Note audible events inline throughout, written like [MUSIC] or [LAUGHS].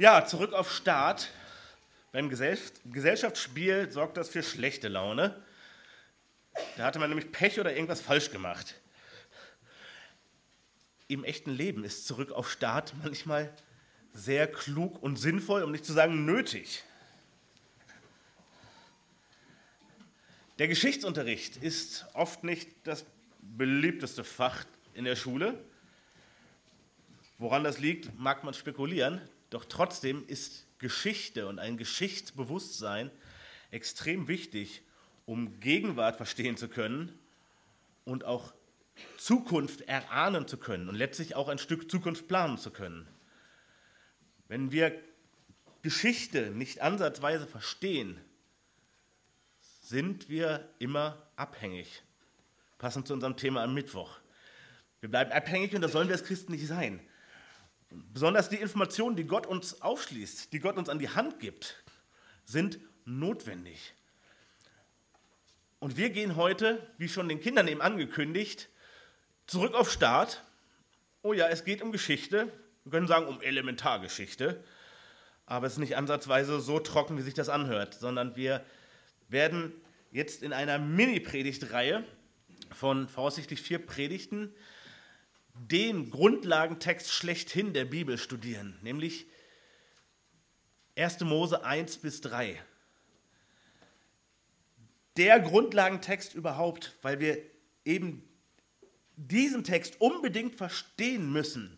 Ja, zurück auf Start. Beim Gesellschaftsspiel sorgt das für schlechte Laune. Da hatte man nämlich Pech oder irgendwas falsch gemacht. Im echten Leben ist zurück auf Start manchmal sehr klug und sinnvoll, um nicht zu sagen nötig. Der Geschichtsunterricht ist oft nicht das beliebteste Fach in der Schule. Woran das liegt, mag man spekulieren. Doch trotzdem ist Geschichte und ein Geschichtsbewusstsein extrem wichtig, um Gegenwart verstehen zu können und auch Zukunft erahnen zu können und letztlich auch ein Stück Zukunft planen zu können. Wenn wir Geschichte nicht ansatzweise verstehen, sind wir immer abhängig. Passend zu unserem Thema am Mittwoch. Wir bleiben abhängig und das sollen wir als Christen nicht sein. Besonders die Informationen, die Gott uns aufschließt, die Gott uns an die Hand gibt, sind notwendig. Und wir gehen heute, wie schon den Kindern eben angekündigt, zurück auf Start. Oh ja, es geht um Geschichte. Wir können sagen um Elementargeschichte. Aber es ist nicht ansatzweise so trocken, wie sich das anhört, sondern wir werden jetzt in einer Mini-Predigtreihe von voraussichtlich vier Predigten den Grundlagentext schlechthin der Bibel studieren, nämlich 1. Mose 1 bis 3. Der Grundlagentext überhaupt, weil wir eben diesen Text unbedingt verstehen müssen,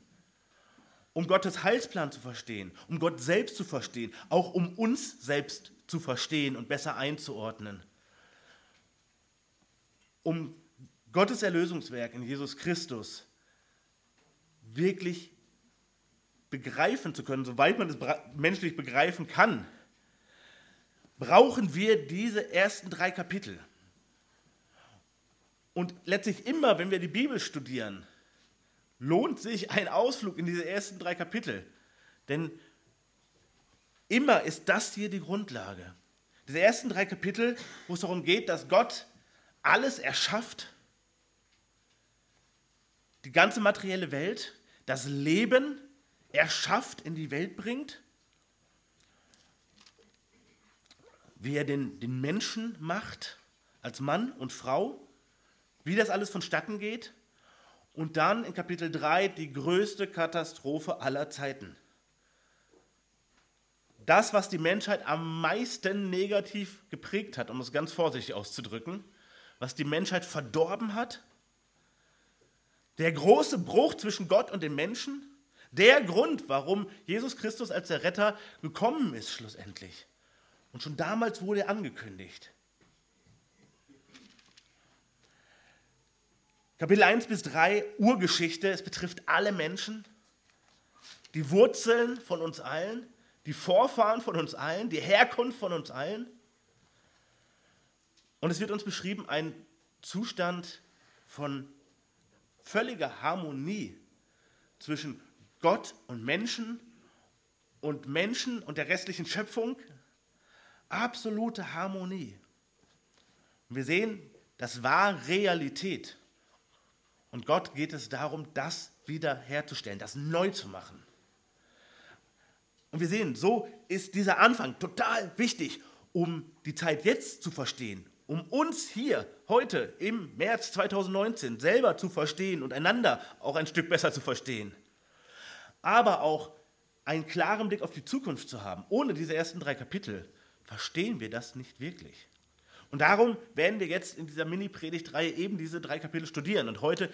um Gottes Heilsplan zu verstehen, um Gott selbst zu verstehen, auch um uns selbst zu verstehen und besser einzuordnen, um Gottes Erlösungswerk in Jesus Christus wirklich begreifen zu können, soweit man es menschlich begreifen kann, brauchen wir diese ersten drei Kapitel. Und letztlich immer, wenn wir die Bibel studieren, lohnt sich ein Ausflug in diese ersten drei Kapitel. Denn immer ist das hier die Grundlage. Diese ersten drei Kapitel, wo es darum geht, dass Gott alles erschafft, die ganze materielle Welt, das Leben erschafft, in die Welt bringt, wie er den, den Menschen macht, als Mann und Frau, wie das alles vonstatten geht. Und dann in Kapitel 3 die größte Katastrophe aller Zeiten. Das, was die Menschheit am meisten negativ geprägt hat, um es ganz vorsichtig auszudrücken, was die Menschheit verdorben hat, der große Bruch zwischen Gott und den Menschen, der Grund, warum Jesus Christus als der Retter gekommen ist schlussendlich. Und schon damals wurde er angekündigt. Kapitel 1 bis 3, Urgeschichte, es betrifft alle Menschen, die Wurzeln von uns allen, die Vorfahren von uns allen, die Herkunft von uns allen. Und es wird uns beschrieben, ein Zustand von völlige Harmonie zwischen Gott und Menschen und Menschen und der restlichen Schöpfung. Absolute Harmonie. Und wir sehen, das war Realität. Und Gott geht es darum, das wiederherzustellen, das neu zu machen. Und wir sehen, so ist dieser Anfang total wichtig, um die Zeit jetzt zu verstehen um uns hier heute im März 2019 selber zu verstehen und einander auch ein Stück besser zu verstehen. Aber auch einen klaren Blick auf die Zukunft zu haben. Ohne diese ersten drei Kapitel verstehen wir das nicht wirklich. Und darum werden wir jetzt in dieser Mini-Predigtreihe eben diese drei Kapitel studieren. Und heute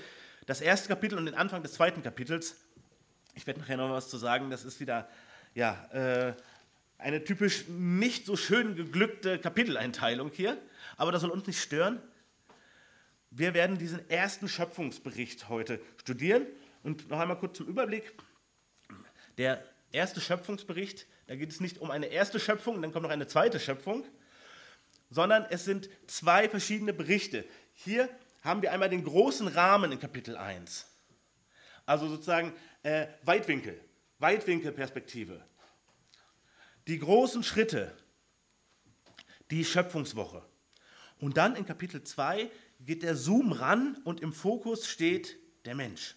das erste Kapitel und den Anfang des zweiten Kapitels. Ich werde nachher noch was zu sagen. Das ist wieder ja, äh, eine typisch nicht so schön geglückte Kapiteleinteilung hier aber das soll uns nicht stören. Wir werden diesen ersten Schöpfungsbericht heute studieren. Und noch einmal kurz zum Überblick. Der erste Schöpfungsbericht, da geht es nicht um eine erste Schöpfung, dann kommt noch eine zweite Schöpfung, sondern es sind zwei verschiedene Berichte. Hier haben wir einmal den großen Rahmen in Kapitel 1. Also sozusagen äh, Weitwinkel, Weitwinkelperspektive. Die großen Schritte, die Schöpfungswoche. Und dann in Kapitel 2 geht der Zoom ran und im Fokus steht der Mensch.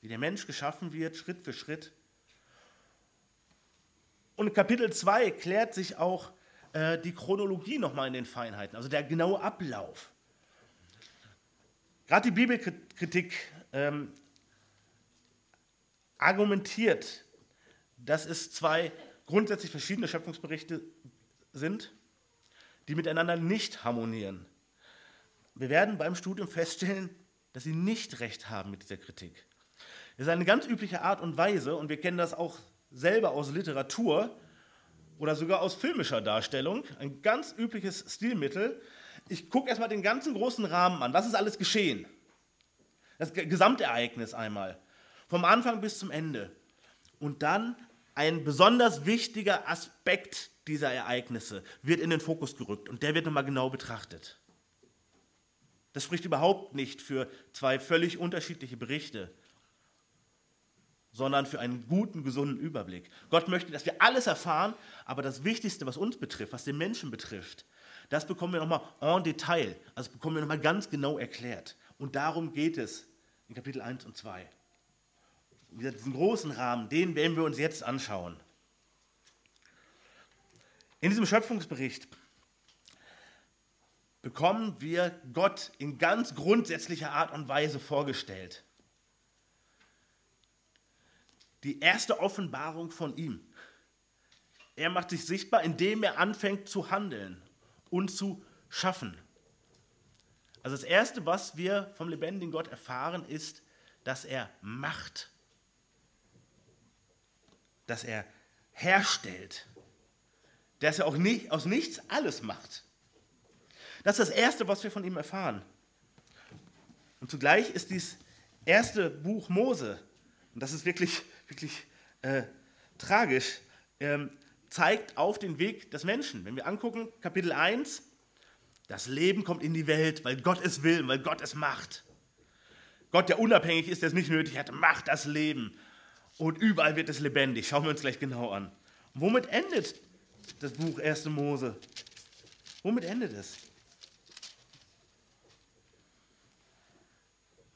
Wie der Mensch geschaffen wird, Schritt für Schritt. Und in Kapitel 2 klärt sich auch äh, die Chronologie nochmal in den Feinheiten, also der genaue Ablauf. Gerade die Bibelkritik ähm, argumentiert, dass es zwei grundsätzlich verschiedene Schöpfungsberichte sind, die miteinander nicht harmonieren. Wir werden beim Studium feststellen, dass sie nicht recht haben mit dieser Kritik. Das ist eine ganz übliche Art und Weise, und wir kennen das auch selber aus Literatur oder sogar aus filmischer Darstellung, ein ganz übliches Stilmittel. Ich gucke erstmal den ganzen großen Rahmen an. Was ist alles geschehen? Das Gesamtereignis einmal. Vom Anfang bis zum Ende. Und dann ein besonders wichtiger Aspekt dieser Ereignisse wird in den Fokus gerückt und der wird nochmal genau betrachtet. Das spricht überhaupt nicht für zwei völlig unterschiedliche Berichte, sondern für einen guten, gesunden Überblick. Gott möchte, dass wir alles erfahren, aber das Wichtigste, was uns betrifft, was den Menschen betrifft, das bekommen wir nochmal en Detail, also bekommen wir nochmal ganz genau erklärt. Und darum geht es in Kapitel 1 und 2. Diesen großen Rahmen, den werden wir uns jetzt anschauen. In diesem Schöpfungsbericht bekommen wir Gott in ganz grundsätzlicher Art und Weise vorgestellt. Die erste Offenbarung von ihm. Er macht sich sichtbar, indem er anfängt zu handeln und zu schaffen. Also das Erste, was wir vom lebendigen Gott erfahren, ist, dass er macht, dass er herstellt, dass er auch nicht, aus nichts alles macht. Das ist das Erste, was wir von ihm erfahren. Und zugleich ist dieses erste Buch Mose, und das ist wirklich, wirklich äh, tragisch, ähm, zeigt auf den Weg des Menschen. Wenn wir angucken, Kapitel 1, das Leben kommt in die Welt, weil Gott es will, weil Gott es macht. Gott, der unabhängig ist, der es nicht nötig hat, macht das Leben. Und überall wird es lebendig. Schauen wir uns gleich genau an. Und womit endet das Buch 1. Mose? Womit endet es?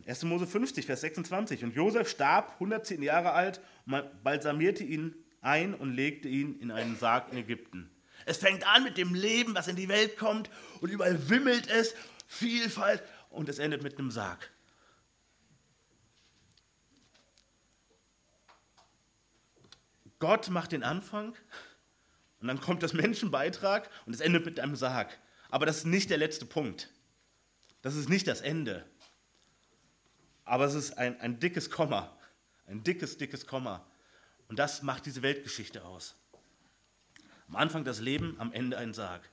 1. Mose 50, Vers 26. Und Josef starb 110 Jahre alt, man balsamierte ihn ein und legte ihn in einen Sarg in Ägypten. Es fängt an mit dem Leben, was in die Welt kommt und überall wimmelt es, Vielfalt und es endet mit einem Sarg. Gott macht den Anfang und dann kommt das Menschenbeitrag und es endet mit einem Sarg. Aber das ist nicht der letzte Punkt. Das ist nicht das Ende aber es ist ein, ein dickes Komma, ein dickes, dickes Komma. Und das macht diese Weltgeschichte aus. Am Anfang das Leben, am Ende ein Sarg.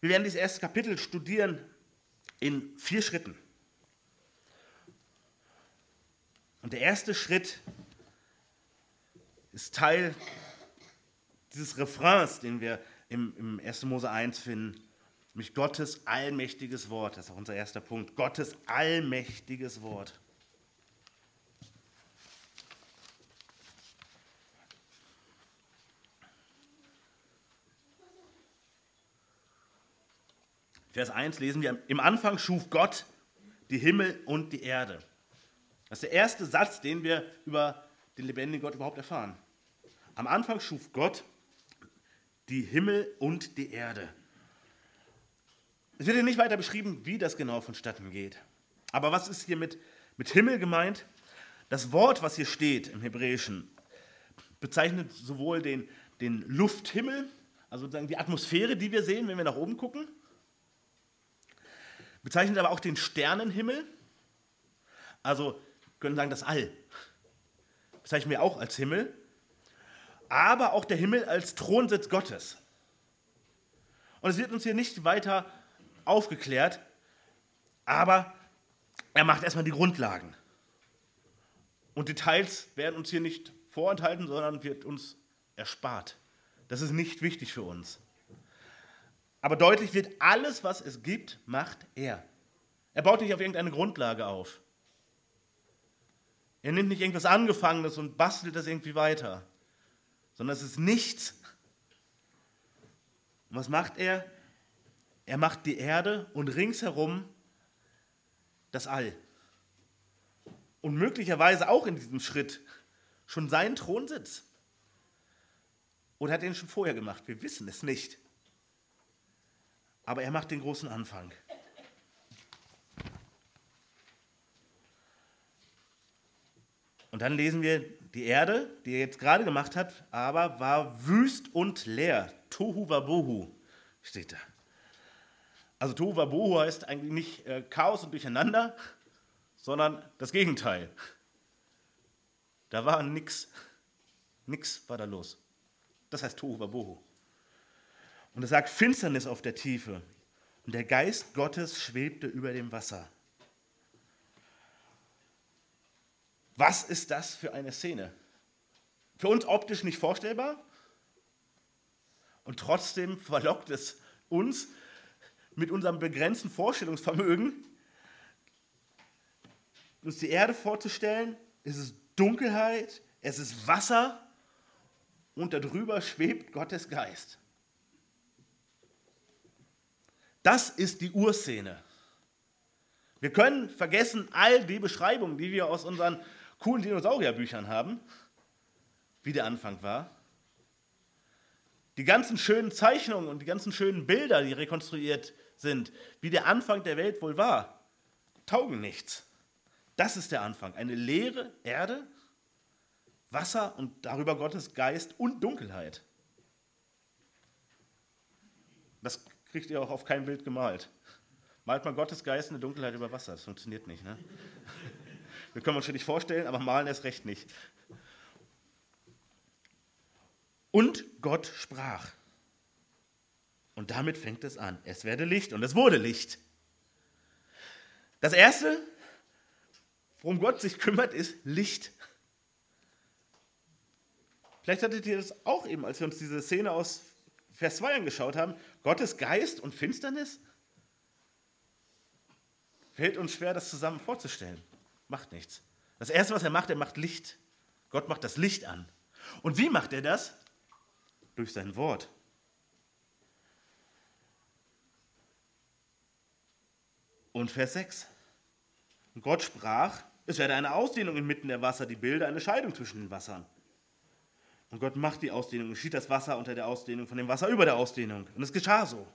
Wir werden dieses erste Kapitel studieren in vier Schritten. Und der erste Schritt ist Teil dieses Refrains, den wir im, im 1. Mose 1 finden. Nämlich Gottes allmächtiges Wort. Das ist auch unser erster Punkt. Gottes allmächtiges Wort. Vers 1 lesen wir, im Anfang schuf Gott die Himmel und die Erde. Das ist der erste Satz, den wir über den lebendigen Gott überhaupt erfahren. Am Anfang schuf Gott die Himmel und die Erde. Es wird hier nicht weiter beschrieben, wie das genau vonstatten geht. Aber was ist hier mit, mit Himmel gemeint? Das Wort, was hier steht im Hebräischen, bezeichnet sowohl den, den Lufthimmel, also sozusagen die Atmosphäre, die wir sehen, wenn wir nach oben gucken, bezeichnet aber auch den Sternenhimmel, also können sagen das All, bezeichnen wir auch als Himmel, aber auch der Himmel als Thronsitz Gottes. Und es wird uns hier nicht weiter aufgeklärt, aber er macht erstmal die Grundlagen. Und Details werden uns hier nicht vorenthalten, sondern wird uns erspart. Das ist nicht wichtig für uns. Aber deutlich wird, alles, was es gibt, macht er. Er baut nicht auf irgendeine Grundlage auf. Er nimmt nicht irgendwas Angefangenes und bastelt das irgendwie weiter, sondern es ist nichts. Und was macht er? Er macht die Erde und ringsherum das All. und möglicherweise auch in diesem Schritt schon seinen Thronsitz? Oder hat er ihn schon vorher gemacht? Wir wissen es nicht. Aber er macht den großen Anfang. Und dann lesen wir, die Erde, die er jetzt gerade gemacht hat, aber war wüst und leer. Tohu wabohu steht da. Also Tohu wabohu heißt eigentlich nicht äh, Chaos und Durcheinander, sondern das Gegenteil. Da war nichts. Nichts war da los. Das heißt Tohu wabohu. Und es sagt Finsternis auf der Tiefe. Und der Geist Gottes schwebte über dem Wasser. Was ist das für eine Szene? Für uns optisch nicht vorstellbar und trotzdem verlockt es uns mit unserem begrenzten Vorstellungsvermögen, uns die Erde vorzustellen. Es ist Dunkelheit, es ist Wasser und darüber schwebt Gottes Geist. Das ist die Urszene. Wir können vergessen all die Beschreibungen, die wir aus unseren coolen Dinosaurierbüchern haben, wie der Anfang war. Die ganzen schönen Zeichnungen und die ganzen schönen Bilder, die rekonstruiert sind, wie der Anfang der Welt wohl war, taugen nichts. Das ist der Anfang. Eine leere Erde, Wasser und darüber Gottes Geist und Dunkelheit. Das kriegt ihr auch auf kein Bild gemalt. Malt man Gottes Geist in der Dunkelheit über Wasser. Das funktioniert nicht. Ne? Wir können uns schon nicht vorstellen, aber malen erst recht nicht. Und Gott sprach. Und damit fängt es an. Es werde Licht und es wurde Licht. Das Erste, worum Gott sich kümmert, ist Licht. Vielleicht hattet ihr das auch eben, als wir uns diese Szene aus Vers 2 angeschaut haben. Gottes Geist und Finsternis? Fällt uns schwer, das zusammen vorzustellen macht nichts. Das Erste, was er macht, er macht Licht. Gott macht das Licht an. Und wie macht er das? Durch sein Wort. Und Vers 6. Und Gott sprach, es werde eine Ausdehnung inmitten der Wasser, die bilde eine Scheidung zwischen den Wassern. Und Gott macht die Ausdehnung, geschieht das Wasser unter der Ausdehnung von dem Wasser über der Ausdehnung. Und es geschah so.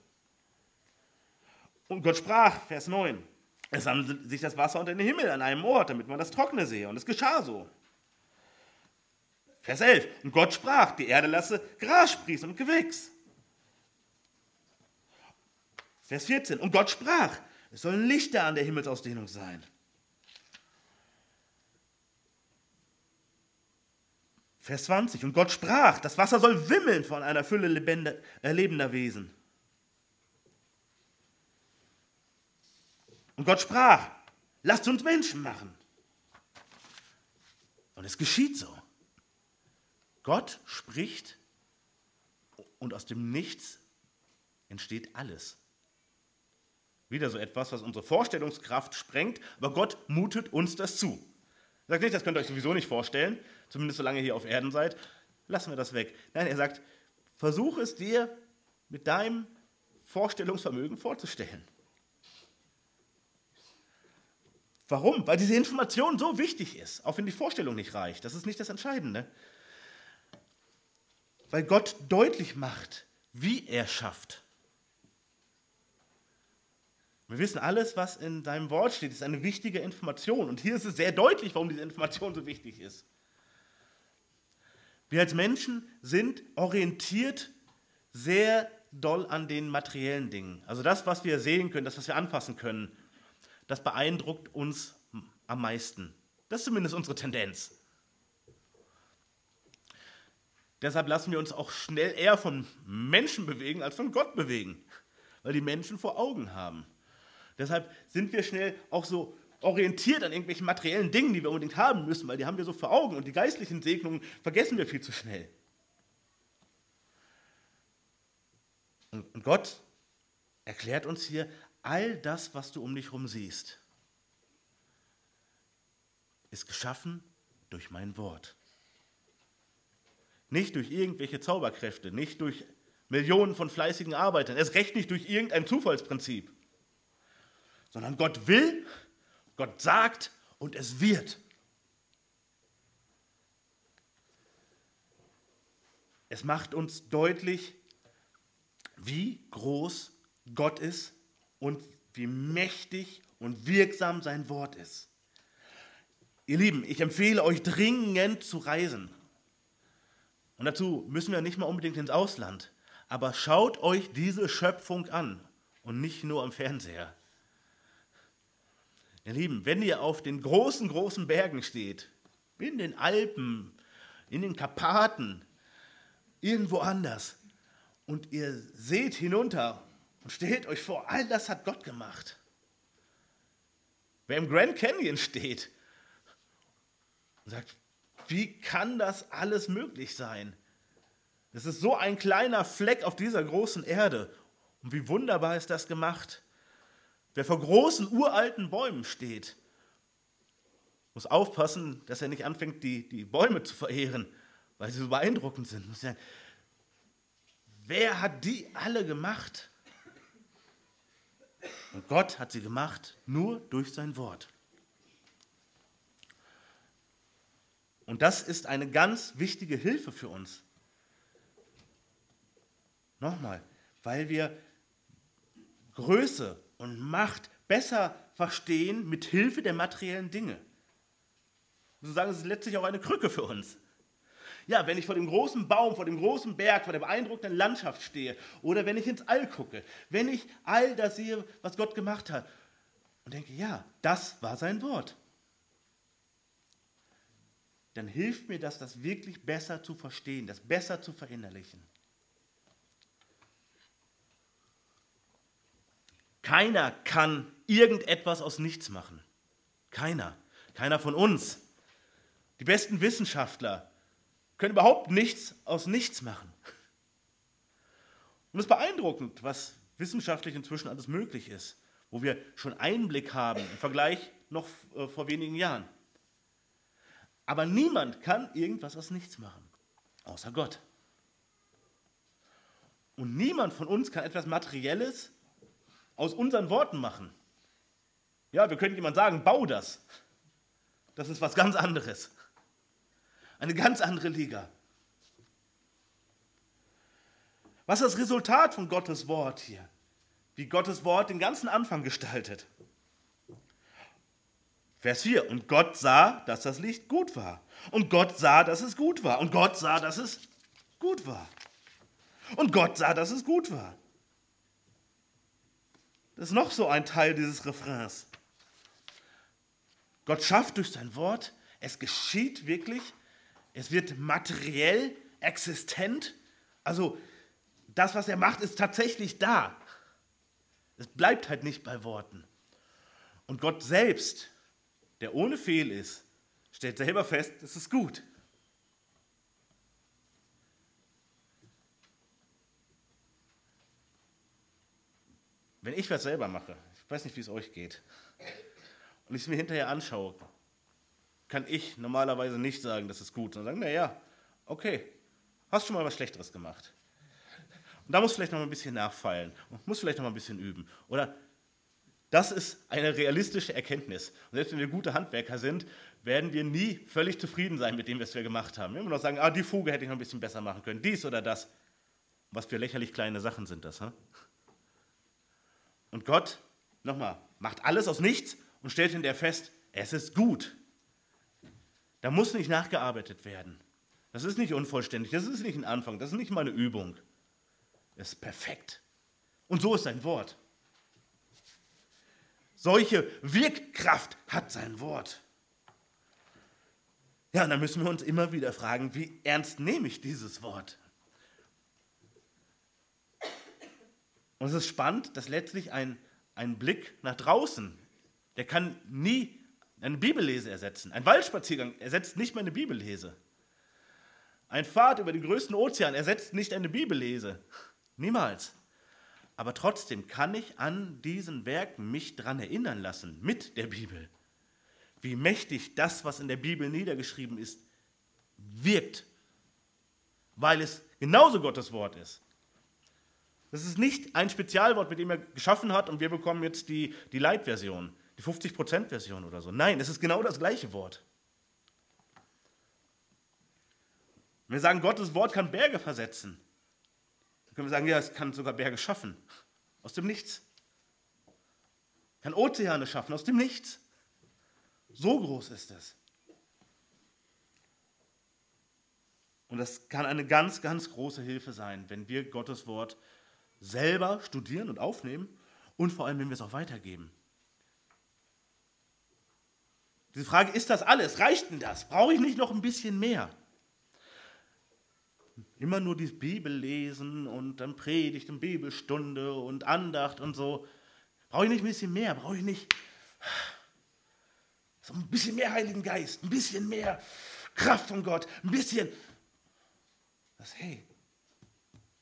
Und Gott sprach, Vers 9, es sammelte sich das Wasser unter den Himmel an einem Ort, damit man das Trockene sehe. Und es geschah so. Vers 11. Und Gott sprach, die Erde lasse Gras sprießen und Gewächs. Vers 14. Und Gott sprach, es sollen Lichter an der Himmelsausdehnung sein. Vers 20. Und Gott sprach, das Wasser soll wimmeln von einer Fülle lebender Wesen. Und Gott sprach, lasst uns Menschen machen. Und es geschieht so. Gott spricht und aus dem Nichts entsteht alles. Wieder so etwas, was unsere Vorstellungskraft sprengt, aber Gott mutet uns das zu. Er sagt nicht, das könnt ihr euch sowieso nicht vorstellen, zumindest solange ihr hier auf Erden seid. Lassen wir das weg. Nein, er sagt, versuch es dir mit deinem Vorstellungsvermögen vorzustellen. Warum? Weil diese Information so wichtig ist, auch wenn die Vorstellung nicht reicht. Das ist nicht das Entscheidende. Weil Gott deutlich macht, wie er schafft. Wir wissen, alles, was in seinem Wort steht, ist eine wichtige Information. Und hier ist es sehr deutlich, warum diese Information so wichtig ist. Wir als Menschen sind orientiert sehr doll an den materiellen Dingen. Also das, was wir sehen können, das, was wir anfassen können das beeindruckt uns am meisten. Das ist zumindest unsere Tendenz. Deshalb lassen wir uns auch schnell eher von Menschen bewegen als von Gott bewegen, weil die Menschen vor Augen haben. Deshalb sind wir schnell auch so orientiert an irgendwelchen materiellen Dingen, die wir unbedingt haben müssen, weil die haben wir so vor Augen und die geistlichen Segnungen vergessen wir viel zu schnell. Und Gott erklärt uns hier, all das, was du um dich herum siehst, ist geschaffen durch mein Wort. Nicht durch irgendwelche Zauberkräfte, nicht durch Millionen von fleißigen Arbeitern, erst recht nicht durch irgendein Zufallsprinzip, sondern Gott will, Gott sagt und es wird. Es macht uns deutlich, wie groß Gott ist und wie mächtig und wirksam sein Wort ist. Ihr Lieben, ich empfehle euch dringend zu reisen. Und dazu müssen wir nicht mal unbedingt ins Ausland. Aber schaut euch diese Schöpfung an und nicht nur am Fernseher. Ihr Lieben, wenn ihr auf den großen, großen Bergen steht, in den Alpen, in den Karpaten, irgendwo anders, und ihr seht hinunter und stellt euch vor, all das hat Gott gemacht. Wer im Grand Canyon steht und sagt, wie kann das alles möglich sein? Es ist so ein kleiner Fleck auf dieser großen Erde. Und wie wunderbar ist das gemacht. Wer vor großen, uralten Bäumen steht, muss aufpassen, dass er nicht anfängt, die, die Bäume zu verehren, weil sie so beeindruckend sind. Muss sagen, wer hat die alle gemacht? Und Gott hat sie gemacht nur durch sein Wort. Und das ist eine ganz wichtige Hilfe für uns. Nochmal, weil wir Größe und Macht besser verstehen mit Hilfe der materiellen Dinge. Sozusagen ist es letztlich auch eine Krücke für uns. Ja, wenn ich vor dem großen Baum, vor dem großen Berg, vor der beeindruckenden Landschaft stehe oder wenn ich ins All gucke, wenn ich all das sehe, was Gott gemacht hat und denke, ja, das war sein Wort dann hilft mir das, das wirklich besser zu verstehen, das besser zu verinnerlichen. Keiner kann irgendetwas aus nichts machen. Keiner. Keiner von uns. Die besten Wissenschaftler können überhaupt nichts aus nichts machen. Und es ist beeindruckend, was wissenschaftlich inzwischen alles möglich ist, wo wir schon Einblick haben im Vergleich noch äh, vor wenigen Jahren. Aber niemand kann irgendwas aus nichts machen, außer Gott. Und niemand von uns kann etwas Materielles aus unseren Worten machen. Ja, wir können jemand sagen, bau das. Das ist was ganz anderes. Eine ganz andere Liga. Was ist das Resultat von Gottes Wort hier? Wie Gottes Wort den ganzen Anfang gestaltet. Vers 4. Und Gott sah, dass das Licht gut war. Und Gott sah, dass es gut war. Und Gott sah, dass es gut war. Und Gott sah, dass es gut war. Das ist noch so ein Teil dieses Refrains. Gott schafft durch sein Wort, es geschieht wirklich, es wird materiell existent. Also das, was er macht, ist tatsächlich da. Es bleibt halt nicht bei Worten. Und Gott selbst der ohne Fehl ist, stellt selber fest, das ist gut. Wenn ich was selber mache, ich weiß nicht, wie es euch geht, und ich es mir hinterher anschaue, kann ich normalerweise nicht sagen, das ist gut, sondern sagen, naja, okay, hast schon mal was Schlechteres gemacht. Und da muss vielleicht noch mal ein bisschen nachfallen und muss vielleicht noch mal ein bisschen üben. Oder das ist eine realistische Erkenntnis. Und selbst wenn wir gute Handwerker sind, werden wir nie völlig zufrieden sein mit dem, was wir gemacht haben. Wir immer noch sagen, ah, die Fuge hätte ich noch ein bisschen besser machen können, dies oder das. Was für lächerlich kleine Sachen sind das. Hm? Und Gott, nochmal, macht alles aus nichts und stellt hinterher fest, es ist gut. Da muss nicht nachgearbeitet werden. Das ist nicht unvollständig, das ist nicht ein Anfang, das ist nicht mal eine Übung. Es ist perfekt. Und so ist sein Wort. Solche Wirkkraft hat sein Wort. Ja, und dann müssen wir uns immer wieder fragen, wie ernst nehme ich dieses Wort? Und es ist spannend, dass letztlich ein, ein Blick nach draußen, der kann nie eine Bibellese ersetzen. Ein Waldspaziergang ersetzt nicht meine Bibellese. Ein Fahrt über den größten Ozean ersetzt nicht eine Bibellese. Niemals. Aber trotzdem kann ich an diesen Werken mich daran erinnern lassen, mit der Bibel, wie mächtig das, was in der Bibel niedergeschrieben ist, wirkt, weil es genauso Gottes Wort ist. Das ist nicht ein Spezialwort, mit dem er geschaffen hat und wir bekommen jetzt die, die Light-Version, die 50%-Version oder so. Nein, es ist genau das gleiche Wort. Wenn wir sagen, Gottes Wort kann Berge versetzen, dann können wir sagen, ja, es kann sogar Berge schaffen. Aus dem Nichts. Kann Ozeane schaffen, aus dem Nichts. So groß ist es. Und das kann eine ganz, ganz große Hilfe sein, wenn wir Gottes Wort selber studieren und aufnehmen und vor allem, wenn wir es auch weitergeben. Diese Frage, ist das alles? Reicht denn das? Brauche ich nicht noch ein bisschen mehr? Immer nur die Bibel lesen und dann Predigt und Bibelstunde und Andacht und so. Brauche ich nicht ein bisschen mehr? Brauche ich nicht so ein bisschen mehr Heiligen Geist, ein bisschen mehr Kraft von Gott, ein bisschen. Das, hey,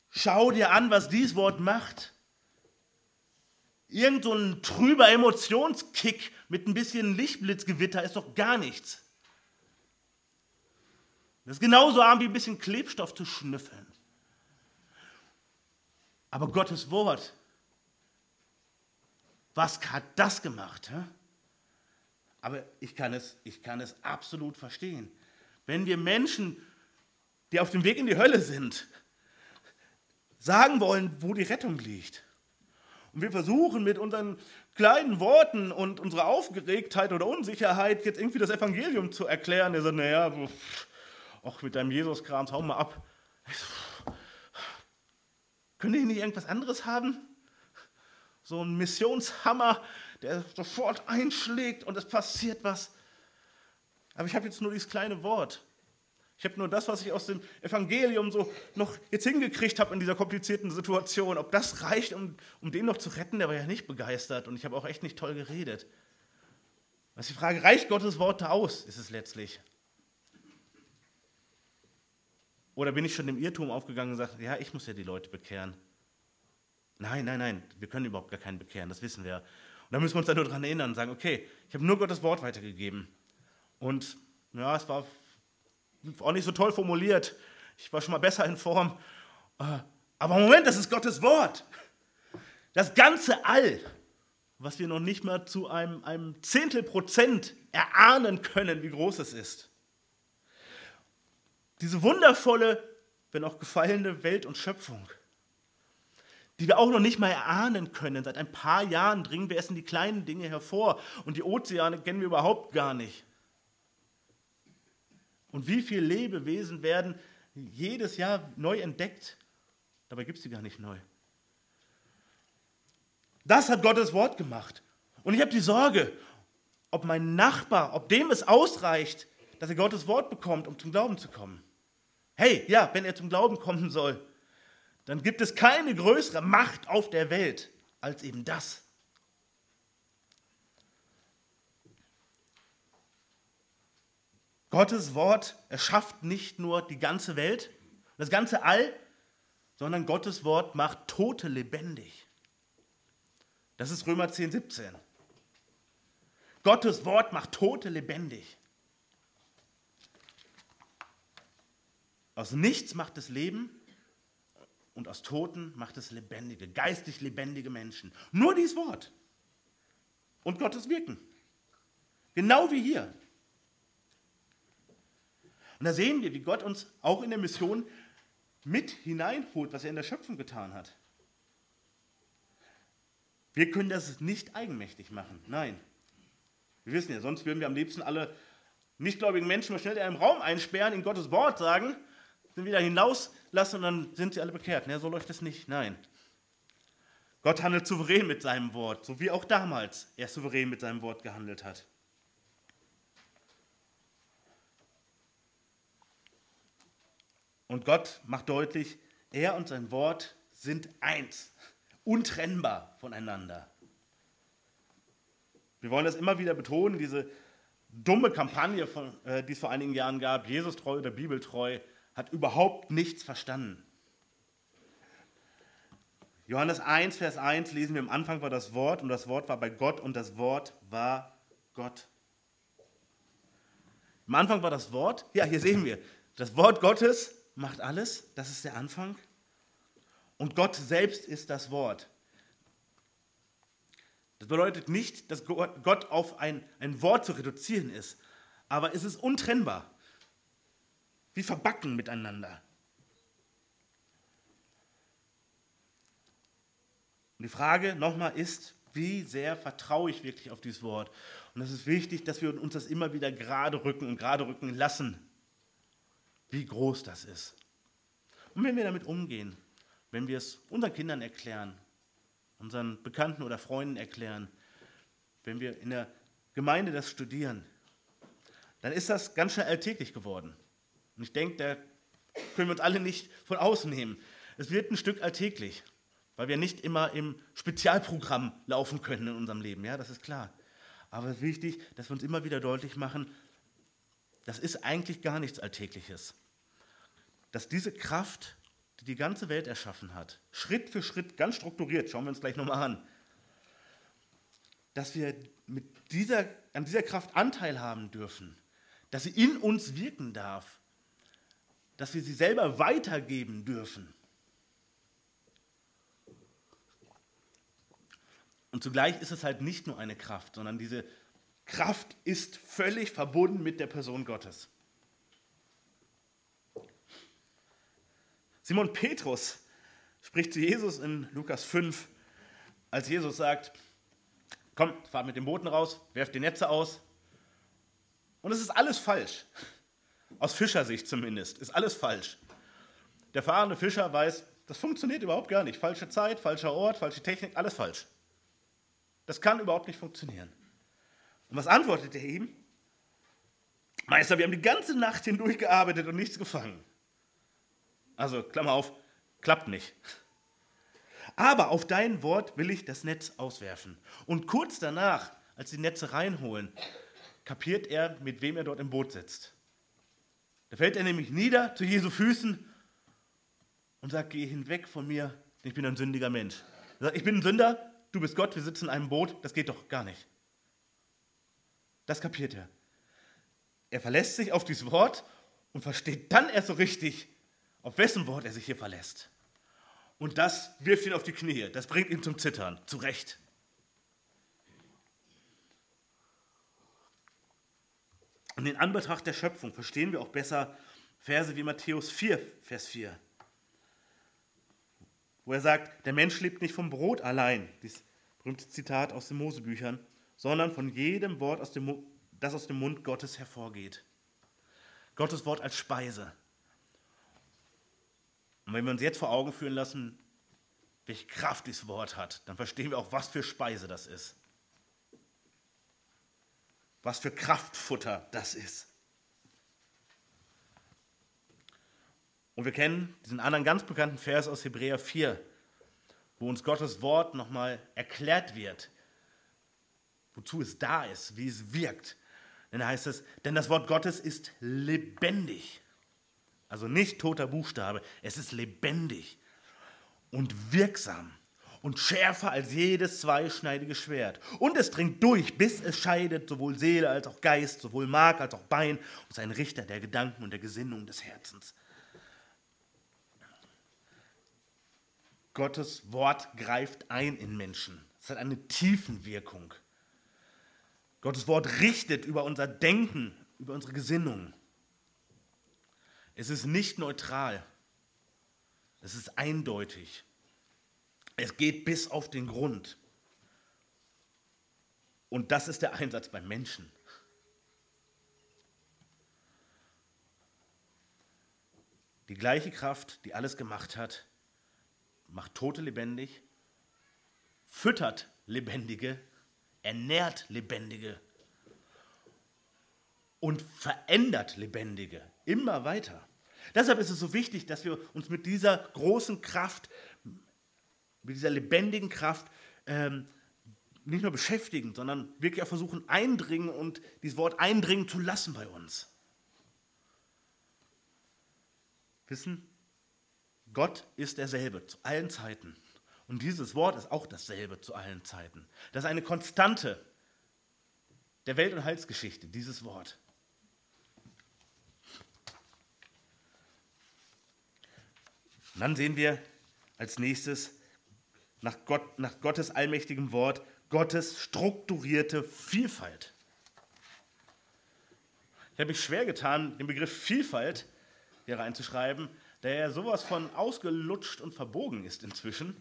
schau dir an, was dieses Wort macht. Irgend so ein trüber Emotionskick mit ein bisschen Lichtblitzgewitter ist doch gar nichts. Das ist genauso arm wie ein bisschen Klebstoff zu schnüffeln. Aber Gottes Wort, was hat das gemacht? Hä? Aber ich kann, es, ich kann es absolut verstehen. Wenn wir Menschen, die auf dem Weg in die Hölle sind, sagen wollen, wo die Rettung liegt, und wir versuchen mit unseren kleinen Worten und unserer Aufgeregtheit oder Unsicherheit jetzt irgendwie das Evangelium zu erklären, der sagt, naja, auch mit deinem Jesus-Kram, hau mal ab. Können die nicht irgendwas anderes haben? So ein Missionshammer, der sofort einschlägt und es passiert was. Aber ich habe jetzt nur dieses kleine Wort. Ich habe nur das, was ich aus dem Evangelium so noch jetzt hingekriegt habe in dieser komplizierten Situation. Ob das reicht, um, um den noch zu retten, der war ja nicht begeistert und ich habe auch echt nicht toll geredet. Was die Frage, reicht Gottes Wort da aus, ist es letztlich. Oder bin ich schon im Irrtum aufgegangen und sage, ja, ich muss ja die Leute bekehren. Nein, nein, nein, wir können überhaupt gar keinen bekehren, das wissen wir. Und da müssen wir uns dann nur daran erinnern und sagen, okay, ich habe nur Gottes Wort weitergegeben. Und ja, es war auch nicht so toll formuliert. Ich war schon mal besser in Form. Äh, aber Moment, das ist Gottes Wort. Das ganze All, was wir noch nicht mal zu einem, einem Zehntel Prozent erahnen können, wie groß es ist. Diese wundervolle, wenn auch gefallene Welt und Schöpfung, die wir auch noch nicht mal erahnen können. Seit ein paar Jahren dringen wir erst in die kleinen Dinge hervor und die Ozeane kennen wir überhaupt gar nicht. Und wie viele Lebewesen werden jedes Jahr neu entdeckt? Dabei gibt es sie gar nicht neu. Das hat Gottes Wort gemacht. Und ich habe die Sorge, ob mein Nachbar, ob dem es ausreicht, dass er Gottes Wort bekommt, um zum Glauben zu kommen. Hey, ja, wenn er zum Glauben kommen soll, dann gibt es keine größere Macht auf der Welt als eben das. Gottes Wort erschafft nicht nur die ganze Welt, das ganze All, sondern Gottes Wort macht Tote lebendig. Das ist Römer 10, 17. Gottes Wort macht Tote lebendig. Aus nichts macht es Leben und aus Toten macht es lebendige, geistig lebendige Menschen. Nur dieses Wort und Gottes Wirken. Genau wie hier. Und da sehen wir, wie Gott uns auch in der Mission mit hineinholt, was er in der Schöpfung getan hat. Wir können das nicht eigenmächtig machen. Nein. Wir wissen ja, sonst würden wir am liebsten alle nichtgläubigen Menschen mal schnell in einem Raum einsperren, in Gottes Wort sagen, sind wieder hinauslassen und dann sind sie alle bekehrt. Ne, so läuft es nicht. Nein. Gott handelt souverän mit seinem Wort, so wie auch damals er souverän mit seinem Wort gehandelt hat. Und Gott macht deutlich, er und sein Wort sind eins, untrennbar voneinander. Wir wollen das immer wieder betonen, diese dumme Kampagne, von, äh, die es vor einigen Jahren gab, Jesus treu oder Bibeltreu, hat überhaupt nichts verstanden. Johannes 1, Vers 1 lesen wir, am Anfang war das Wort und das Wort war bei Gott und das Wort war Gott. Am Anfang war das Wort, ja, hier sehen wir, das Wort Gottes macht alles, das ist der Anfang. Und Gott selbst ist das Wort. Das bedeutet nicht, dass Gott auf ein, ein Wort zu reduzieren ist, aber es ist untrennbar. wie verbacken miteinander. Und die Frage nochmal ist, wie sehr vertraue ich wirklich auf dieses Wort? Und es ist wichtig, dass wir uns das immer wieder gerade rücken und gerade rücken lassen, wie groß das ist. Und wenn wir damit umgehen, wenn wir es unseren Kindern erklären, unseren Bekannten oder Freunden erklären, wenn wir in der Gemeinde das studieren, dann ist das ganz schnell alltäglich geworden. Und ich denke, da können wir uns alle nicht von außen nehmen. Es wird ein Stück alltäglich, weil wir nicht immer im Spezialprogramm laufen können in unserem Leben. Ja, das ist klar. Aber es ist wichtig, dass wir uns immer wieder deutlich machen, das ist eigentlich gar nichts Alltägliches. Dass diese Kraft, die die ganze Welt erschaffen hat, Schritt für Schritt, ganz strukturiert, schauen wir uns gleich nochmal an, dass wir mit dieser, an dieser Kraft Anteil haben dürfen, dass sie in uns wirken darf, dass wir sie selber weitergeben dürfen. Und zugleich ist es halt nicht nur eine Kraft, sondern diese Kraft ist völlig verbunden mit der Person Gottes. Simon Petrus spricht zu Jesus in Lukas 5, als Jesus sagt, komm, fahrt mit den Booten raus, werft die Netze aus. Und es ist alles falsch. Aus Fischersicht zumindest, ist alles falsch. Der fahrende Fischer weiß, das funktioniert überhaupt gar nicht. Falsche Zeit, falscher Ort, falsche Technik, alles falsch. Das kann überhaupt nicht funktionieren. Und was antwortet er ihm? Meister, wir haben die ganze Nacht hindurch gearbeitet und nichts gefangen. Also, Klammer auf, klappt nicht. Aber auf dein Wort will ich das Netz auswerfen. Und kurz danach, als die Netze reinholen, kapiert er, mit wem er dort im Boot sitzt. Da fällt er nämlich nieder zu Jesu Füßen und sagt, geh hinweg von mir, ich bin ein sündiger Mensch. Er sagt, ich bin ein Sünder, du bist Gott, wir sitzen in einem Boot, das geht doch gar nicht. Das kapiert er. Er verlässt sich auf dieses Wort und versteht dann erst so richtig, auf wessen Wort er sich hier verlässt. Und das wirft ihn auf die Knie, das bringt ihn zum Zittern, zu Recht. Und in Anbetracht der Schöpfung verstehen wir auch besser Verse wie Matthäus 4, Vers 4, wo er sagt, der Mensch lebt nicht vom Brot allein, dieses berühmte Zitat aus den Mosebüchern, sondern von jedem Wort, aus dem, das aus dem Mund Gottes hervorgeht. Gottes Wort als Speise. Und wenn wir uns jetzt vor Augen führen lassen, welche Kraft dieses Wort hat, dann verstehen wir auch, was für Speise das ist was für Kraftfutter das ist. Und wir kennen diesen anderen ganz bekannten Vers aus Hebräer 4, wo uns Gottes Wort nochmal erklärt wird, wozu es da ist, wie es wirkt. Denn da heißt es, denn das Wort Gottes ist lebendig. Also nicht toter Buchstabe, es ist lebendig und wirksam und schärfer als jedes zweischneidige Schwert. Und es dringt durch, bis es scheidet sowohl Seele als auch Geist, sowohl Mark als auch Bein und ist ein Richter der Gedanken und der Gesinnung des Herzens. Gottes Wort greift ein in Menschen. Es hat eine Tiefenwirkung. Gottes Wort richtet über unser Denken, über unsere Gesinnung. Es ist nicht neutral. Es ist eindeutig. Es geht bis auf den Grund. Und das ist der Einsatz beim Menschen. Die gleiche Kraft, die alles gemacht hat, macht Tote lebendig, füttert Lebendige, ernährt Lebendige und verändert Lebendige immer weiter. Deshalb ist es so wichtig, dass wir uns mit dieser großen Kraft mit dieser lebendigen Kraft ähm, nicht nur beschäftigen, sondern wirklich auch versuchen eindringen und dieses Wort eindringen zu lassen bei uns. Wissen, Gott ist derselbe zu allen Zeiten. Und dieses Wort ist auch dasselbe zu allen Zeiten. Das ist eine Konstante der Welt- und Heilsgeschichte, dieses Wort. Und dann sehen wir als nächstes nach, Gott, nach Gottes allmächtigem Wort, Gottes strukturierte Vielfalt. Ich habe mich schwer getan, den Begriff Vielfalt hier reinzuschreiben, der ja sowas von ausgelutscht und verbogen ist inzwischen,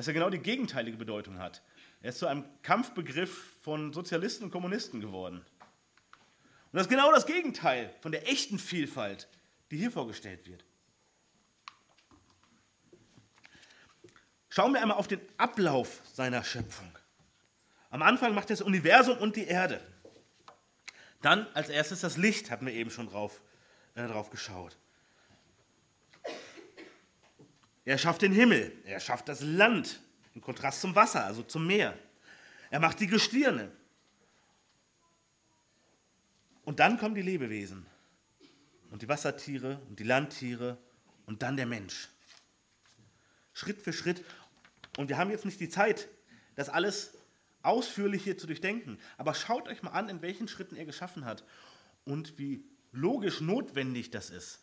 dass er genau die gegenteilige Bedeutung hat. Er ist zu einem Kampfbegriff von Sozialisten und Kommunisten geworden. Und das ist genau das Gegenteil von der echten Vielfalt, die hier vorgestellt wird. Schauen wir einmal auf den Ablauf seiner Schöpfung. Am Anfang macht er das Universum und die Erde. Dann als erstes das Licht, hatten wir eben schon drauf, äh, drauf geschaut. Er schafft den Himmel, er schafft das Land im Kontrast zum Wasser, also zum Meer. Er macht die Gestirne. Und dann kommen die Lebewesen und die Wassertiere und die Landtiere und dann der Mensch. Schritt für Schritt. Und wir haben jetzt nicht die Zeit, das alles ausführlich hier zu durchdenken. Aber schaut euch mal an, in welchen Schritten er geschaffen hat und wie logisch notwendig das ist.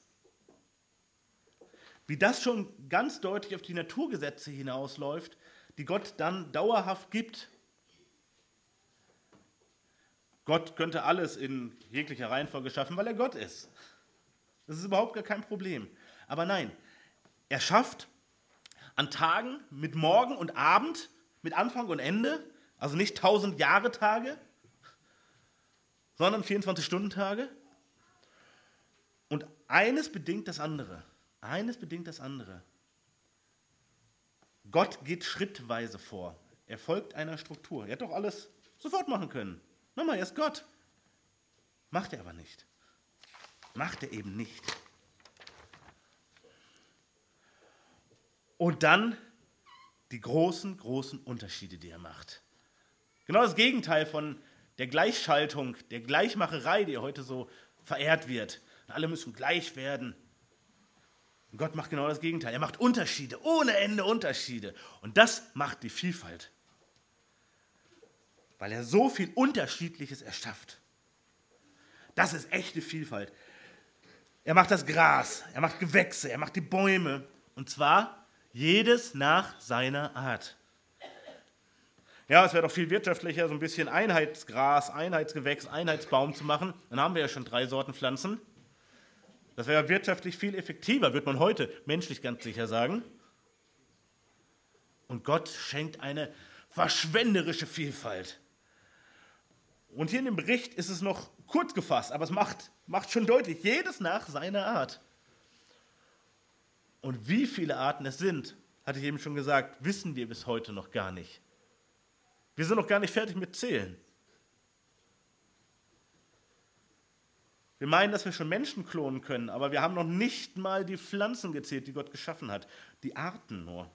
Wie das schon ganz deutlich auf die Naturgesetze hinausläuft, die Gott dann dauerhaft gibt. Gott könnte alles in jeglicher Reihenfolge schaffen, weil er Gott ist. Das ist überhaupt gar kein Problem. Aber nein, er schafft an Tagen mit Morgen und Abend, mit Anfang und Ende, also nicht 1000 Jahre Tage, sondern 24-Stunden-Tage. Und eines bedingt das andere. Eines bedingt das andere. Gott geht schrittweise vor. Er folgt einer Struktur. Er hätte doch alles sofort machen können. Nochmal, er ist Gott. Macht er aber nicht. Macht er eben nicht. Und dann die großen, großen Unterschiede, die er macht. Genau das Gegenteil von der Gleichschaltung, der Gleichmacherei, die heute so verehrt wird. Alle müssen gleich werden. Und Gott macht genau das Gegenteil. Er macht Unterschiede, ohne Ende Unterschiede. Und das macht die Vielfalt. Weil er so viel Unterschiedliches erschafft. Das ist echte Vielfalt. Er macht das Gras, er macht Gewächse, er macht die Bäume. Und zwar jedes nach seiner Art. Ja, es wäre doch viel wirtschaftlicher, so ein bisschen Einheitsgras, Einheitsgewächs, Einheitsbaum zu machen. Dann haben wir ja schon drei Sorten Pflanzen. Das wäre wirtschaftlich viel effektiver, wird man heute menschlich ganz sicher sagen. Und Gott schenkt eine verschwenderische Vielfalt. Und hier in dem Bericht ist es noch kurz gefasst, aber es macht, macht schon deutlich, jedes nach seiner Art. Und wie viele Arten es sind, hatte ich eben schon gesagt, wissen wir bis heute noch gar nicht. Wir sind noch gar nicht fertig mit Zählen. Wir meinen, dass wir schon Menschen klonen können, aber wir haben noch nicht mal die Pflanzen gezählt, die Gott geschaffen hat. Die Arten nur.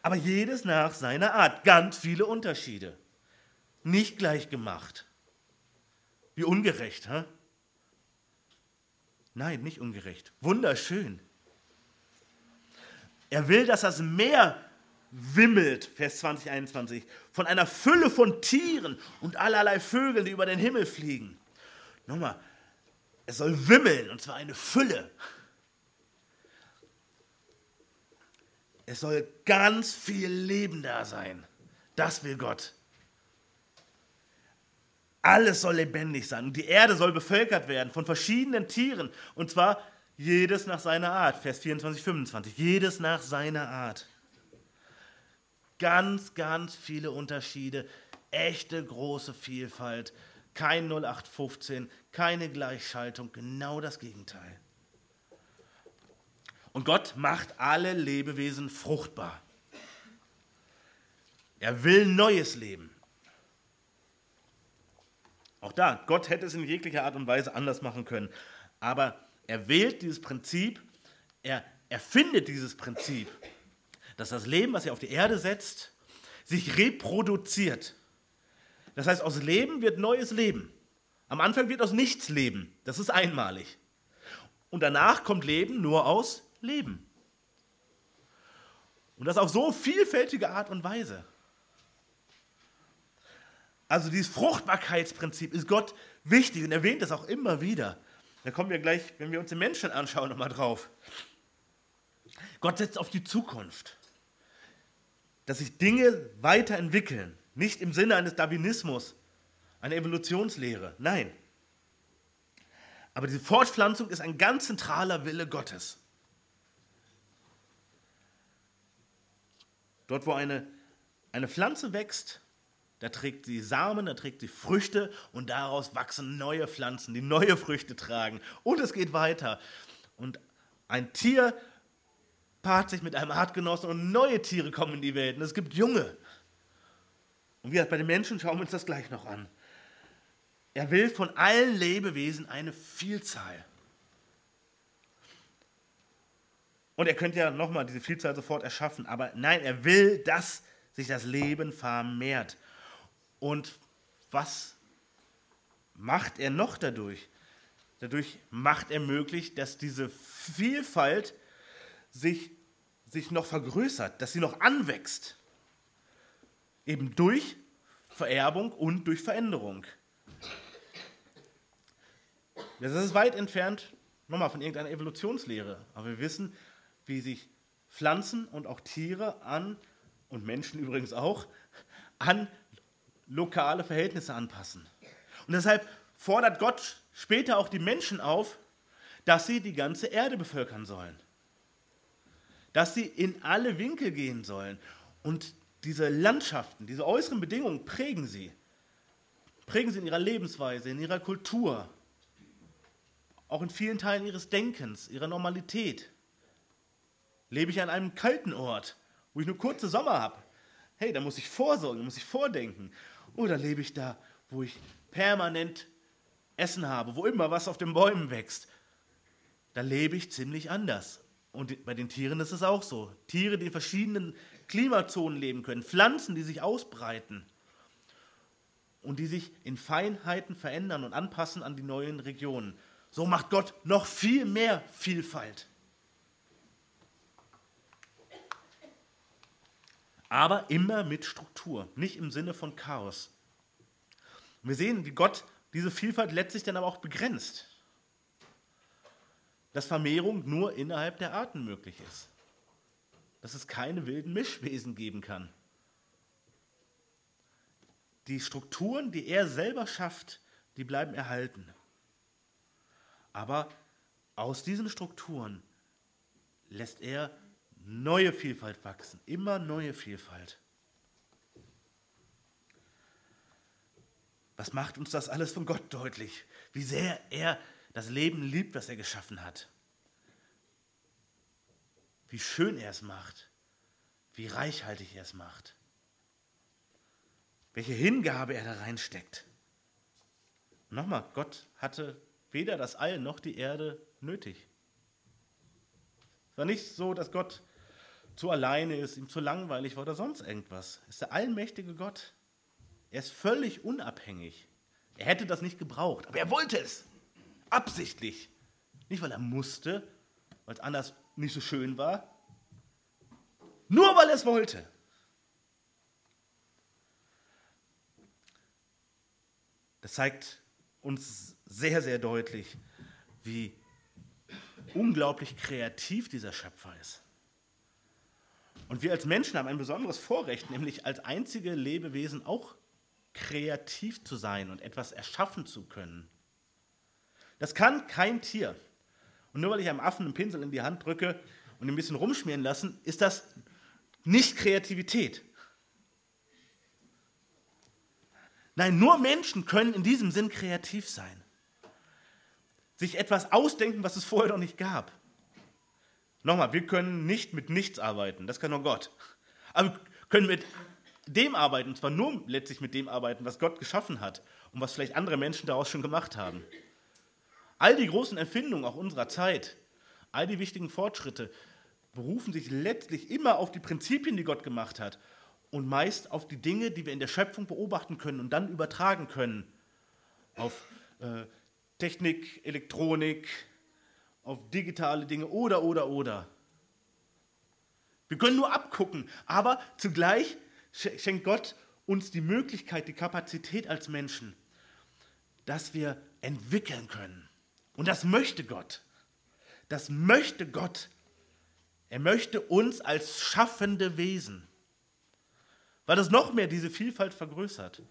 Aber jedes nach seiner Art. Ganz viele Unterschiede. Nicht gleich gemacht. Wie ungerecht, hä? Nein, nicht ungerecht. Wunderschön. Er will, dass das Meer wimmelt, Vers 20, 21, von einer Fülle von Tieren und allerlei Vögeln, die über den Himmel fliegen. Nochmal, es soll wimmeln, und zwar eine Fülle. Es soll ganz viel Leben da sein. Das will Gott. Alles soll lebendig sein. Und die Erde soll bevölkert werden von verschiedenen Tieren. Und zwar jedes nach seiner Art. Vers 24, 25. Jedes nach seiner Art ganz, ganz viele Unterschiede, echte große Vielfalt, kein 0815, keine Gleichschaltung, genau das Gegenteil. Und Gott macht alle Lebewesen fruchtbar. Er will neues Leben. Auch da, Gott hätte es in jeglicher Art und Weise anders machen können. Aber er wählt dieses Prinzip, er erfindet dieses Prinzip dass das Leben, was er auf die Erde setzt, sich reproduziert. Das heißt, aus Leben wird neues Leben. Am Anfang wird aus nichts Leben. Das ist einmalig. Und danach kommt Leben nur aus Leben. Und das auf so vielfältige Art und Weise. Also dieses Fruchtbarkeitsprinzip ist Gott wichtig und erwähnt das auch immer wieder. Da kommen wir gleich, wenn wir uns den Menschen anschauen, nochmal drauf. Gott setzt auf die Zukunft dass sich Dinge weiterentwickeln. Nicht im Sinne eines Darwinismus, einer Evolutionslehre. Nein. Aber diese Fortpflanzung ist ein ganz zentraler Wille Gottes. Dort, wo eine, eine Pflanze wächst, da trägt sie Samen, da trägt sie Früchte und daraus wachsen neue Pflanzen, die neue Früchte tragen. Und es geht weiter. Und ein Tier paart sich mit einem Artgenossen und neue Tiere kommen in die Welt. Und es gibt junge. Und wie bei den Menschen schauen wir uns das gleich noch an. Er will von allen Lebewesen eine Vielzahl. Und er könnte ja nochmal diese Vielzahl sofort erschaffen, aber nein, er will, dass sich das Leben vermehrt. Und was macht er noch dadurch? Dadurch macht er möglich, dass diese Vielfalt sich, sich noch vergrößert, dass sie noch anwächst. Eben durch Vererbung und durch Veränderung. Das ist weit entfernt, nochmal, von irgendeiner Evolutionslehre. Aber wir wissen, wie sich Pflanzen und auch Tiere an, und Menschen übrigens auch, an lokale Verhältnisse anpassen. Und deshalb fordert Gott später auch die Menschen auf, dass sie die ganze Erde bevölkern sollen. Dass sie in alle Winkel gehen sollen. Und diese Landschaften, diese äußeren Bedingungen prägen sie. Prägen sie in ihrer Lebensweise, in ihrer Kultur, auch in vielen Teilen ihres Denkens, ihrer Normalität. Lebe ich an einem kalten Ort, wo ich nur kurze Sommer habe? Hey, da muss ich vorsorgen, muss ich vordenken. Oder lebe ich da, wo ich permanent Essen habe, wo immer was auf den Bäumen wächst? Da lebe ich ziemlich anders. Und bei den Tieren ist es auch so. Tiere, die in verschiedenen Klimazonen leben können, Pflanzen, die sich ausbreiten und die sich in Feinheiten verändern und anpassen an die neuen Regionen. So macht Gott noch viel mehr Vielfalt. Aber immer mit Struktur, nicht im Sinne von Chaos. Wir sehen, wie Gott diese Vielfalt letztlich dann aber auch begrenzt. Dass Vermehrung nur innerhalb der Arten möglich ist. Dass es keine wilden Mischwesen geben kann. Die Strukturen, die er selber schafft, die bleiben erhalten. Aber aus diesen Strukturen lässt er neue Vielfalt wachsen, immer neue Vielfalt. Was macht uns das alles von Gott deutlich? Wie sehr er das Leben liebt, das er geschaffen hat. Wie schön er es macht. Wie reichhaltig er es macht. Welche Hingabe er da reinsteckt. Nochmal, Gott hatte weder das All noch die Erde nötig. Es war nicht so, dass Gott zu alleine ist, ihm zu langweilig war oder sonst irgendwas. Es ist der allmächtige Gott. Er ist völlig unabhängig. Er hätte das nicht gebraucht, aber er wollte es. Absichtlich. Nicht, weil er musste, weil es anders nicht so schön war. Nur weil er es wollte. Das zeigt uns sehr, sehr deutlich, wie unglaublich kreativ dieser Schöpfer ist. Und wir als Menschen haben ein besonderes Vorrecht, nämlich als einzige Lebewesen auch kreativ zu sein und etwas erschaffen zu können. Das kann kein Tier. Und nur weil ich einem Affen einen Pinsel in die Hand drücke und ein bisschen rumschmieren lassen, ist das nicht Kreativität. Nein, nur Menschen können in diesem Sinn kreativ sein sich etwas ausdenken, was es vorher noch nicht gab. Nochmal, wir können nicht mit nichts arbeiten, das kann nur Gott. Aber wir können mit dem arbeiten, und zwar nur letztlich mit dem arbeiten, was Gott geschaffen hat und was vielleicht andere Menschen daraus schon gemacht haben. All die großen Erfindungen auch unserer Zeit, all die wichtigen Fortschritte berufen sich letztlich immer auf die Prinzipien, die Gott gemacht hat und meist auf die Dinge, die wir in der Schöpfung beobachten können und dann übertragen können auf äh, Technik, Elektronik, auf digitale Dinge oder, oder, oder. Wir können nur abgucken, aber zugleich schenkt Gott uns die Möglichkeit, die Kapazität als Menschen, dass wir entwickeln können. Und das möchte Gott. Das möchte Gott. Er möchte uns als schaffende Wesen, weil das noch mehr diese Vielfalt vergrößert.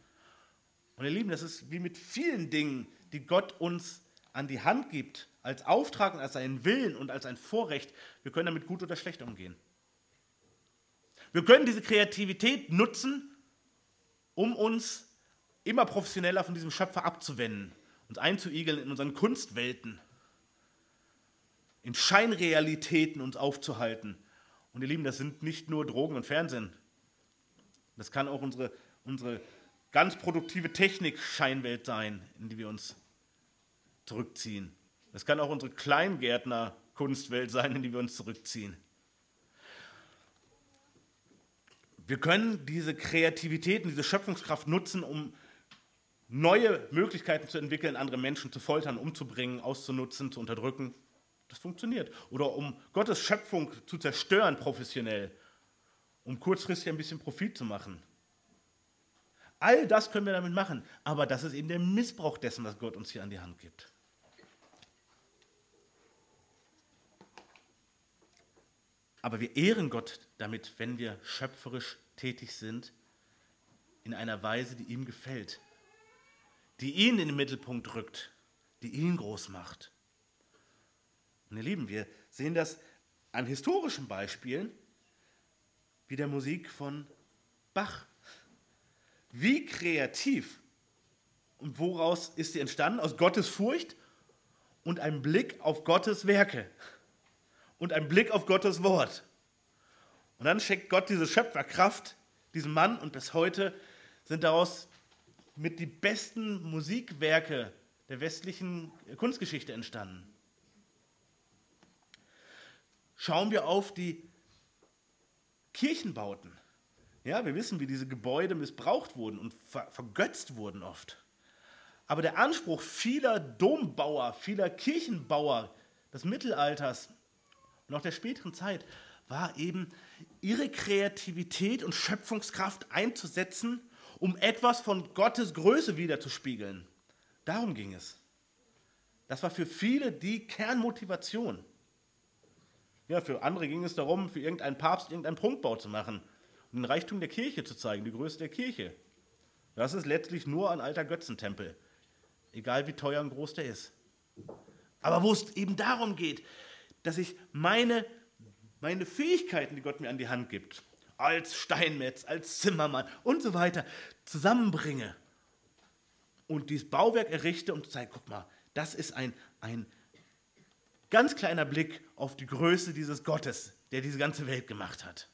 Und ihr Lieben, das ist wie mit vielen Dingen, die Gott uns an die Hand gibt, als Auftrag und als einen Willen und als ein Vorrecht, wir können damit gut oder schlecht umgehen. Wir können diese Kreativität nutzen, um uns immer professioneller von diesem Schöpfer abzuwenden, uns einzuigeln in unseren Kunstwelten, in Scheinrealitäten uns aufzuhalten. Und ihr Lieben, das sind nicht nur Drogen und Fernsehen. Das kann auch unsere, unsere ganz produktive Technik-Scheinwelt sein, in die wir uns zurückziehen. Das kann auch unsere Kleingärtner-Kunstwelt sein, in die wir uns zurückziehen. Wir können diese Kreativität und diese Schöpfungskraft nutzen, um neue Möglichkeiten zu entwickeln, andere Menschen zu foltern, umzubringen, auszunutzen, zu unterdrücken. Das funktioniert. Oder um Gottes Schöpfung zu zerstören professionell, um kurzfristig ein bisschen Profit zu machen. All das können wir damit machen, aber das ist eben der Missbrauch dessen, was Gott uns hier an die Hand gibt. Aber wir ehren Gott damit, wenn wir schöpferisch tätig sind, in einer Weise, die ihm gefällt, die ihn in den Mittelpunkt rückt, die ihn groß macht. Und ihr Lieben, wir sehen das an historischen Beispielen, wie der Musik von Bach. Wie kreativ und woraus ist sie entstanden? Aus Gottes Furcht und einem Blick auf Gottes Werke und ein Blick auf Gottes Wort. Und dann schenkt Gott diese Schöpferkraft diesem Mann und bis heute sind daraus mit die besten Musikwerke der westlichen Kunstgeschichte entstanden. Schauen wir auf die Kirchenbauten. Ja, wir wissen, wie diese Gebäude missbraucht wurden und ver vergötzt wurden oft. Aber der Anspruch vieler Dombauer, vieler Kirchenbauer des Mittelalters und auch der späteren Zeit war eben, ihre Kreativität und Schöpfungskraft einzusetzen, um etwas von Gottes Größe wiederzuspiegeln. Darum ging es. Das war für viele die Kernmotivation. Ja, für andere ging es darum, für irgendeinen Papst irgendeinen Prunkbau zu machen, um den Reichtum der Kirche zu zeigen, die Größe der Kirche. Das ist letztlich nur ein alter Götzentempel, egal wie teuer und groß der ist. Aber wo es eben darum geht, dass ich meine, meine Fähigkeiten, die Gott mir an die Hand gibt, als Steinmetz, als Zimmermann und so weiter, zusammenbringe und dieses Bauwerk errichte und zeige, guck mal, das ist ein, ein ganz kleiner Blick auf die Größe dieses Gottes, der diese ganze Welt gemacht hat.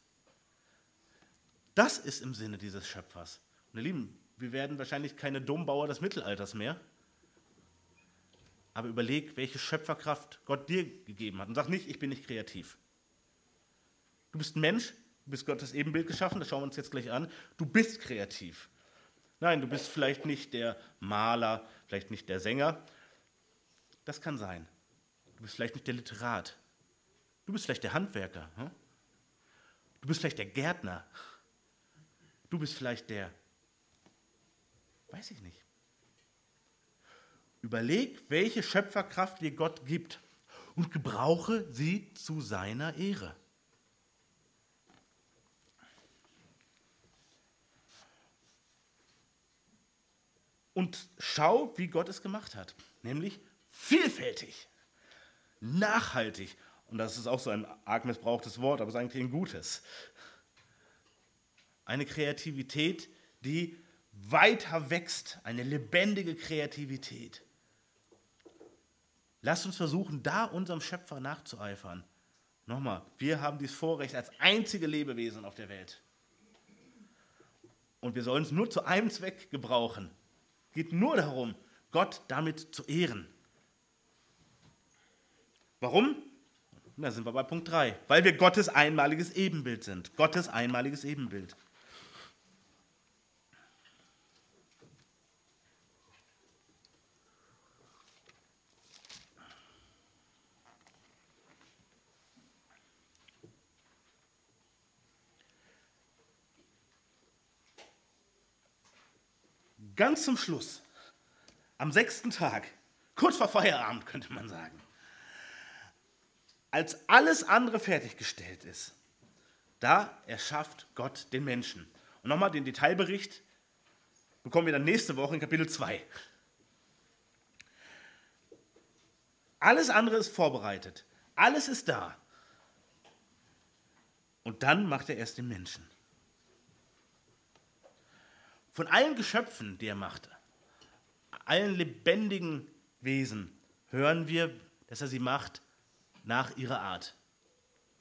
Das ist im Sinne dieses Schöpfers. Ihr Lieben, wir werden wahrscheinlich keine Dommbauer des Mittelalters mehr, aber überleg, welche Schöpferkraft Gott dir gegeben hat. Und sag nicht, ich bin nicht kreativ. Du bist ein Mensch, du bist Gottes Ebenbild geschaffen, das schauen wir uns jetzt gleich an. Du bist kreativ. Nein, du bist vielleicht nicht der Maler, vielleicht nicht der Sänger. Das kann sein. Du bist vielleicht nicht der Literat. Du bist vielleicht der Handwerker. Hm? Du bist vielleicht der Gärtner. Du bist vielleicht der, weiß ich nicht. Überleg, welche Schöpferkraft dir Gott gibt und gebrauche sie zu seiner Ehre. Und schau, wie Gott es gemacht hat, nämlich vielfältig, nachhaltig. Und das ist auch so ein arg missbrauchtes Wort, aber es ist eigentlich ein gutes. Eine Kreativität, die weiter wächst, eine lebendige Kreativität. Lasst uns versuchen, da unserem Schöpfer nachzueifern. Nochmal, wir haben dieses Vorrecht als einzige Lebewesen auf der Welt. Und wir sollen es nur zu einem Zweck gebrauchen. Es geht nur darum, Gott damit zu ehren. Warum? Da sind wir bei Punkt 3. Weil wir Gottes einmaliges Ebenbild sind. Gottes einmaliges Ebenbild. Ganz zum Schluss, am sechsten Tag, kurz vor Feierabend könnte man sagen, als alles andere fertiggestellt ist, da erschafft Gott den Menschen. Und nochmal den Detailbericht bekommen wir dann nächste Woche in Kapitel 2. Alles andere ist vorbereitet. Alles ist da. Und dann macht er erst den Menschen. Von allen Geschöpfen, die er machte, allen lebendigen Wesen, hören wir, dass er sie macht nach ihrer Art.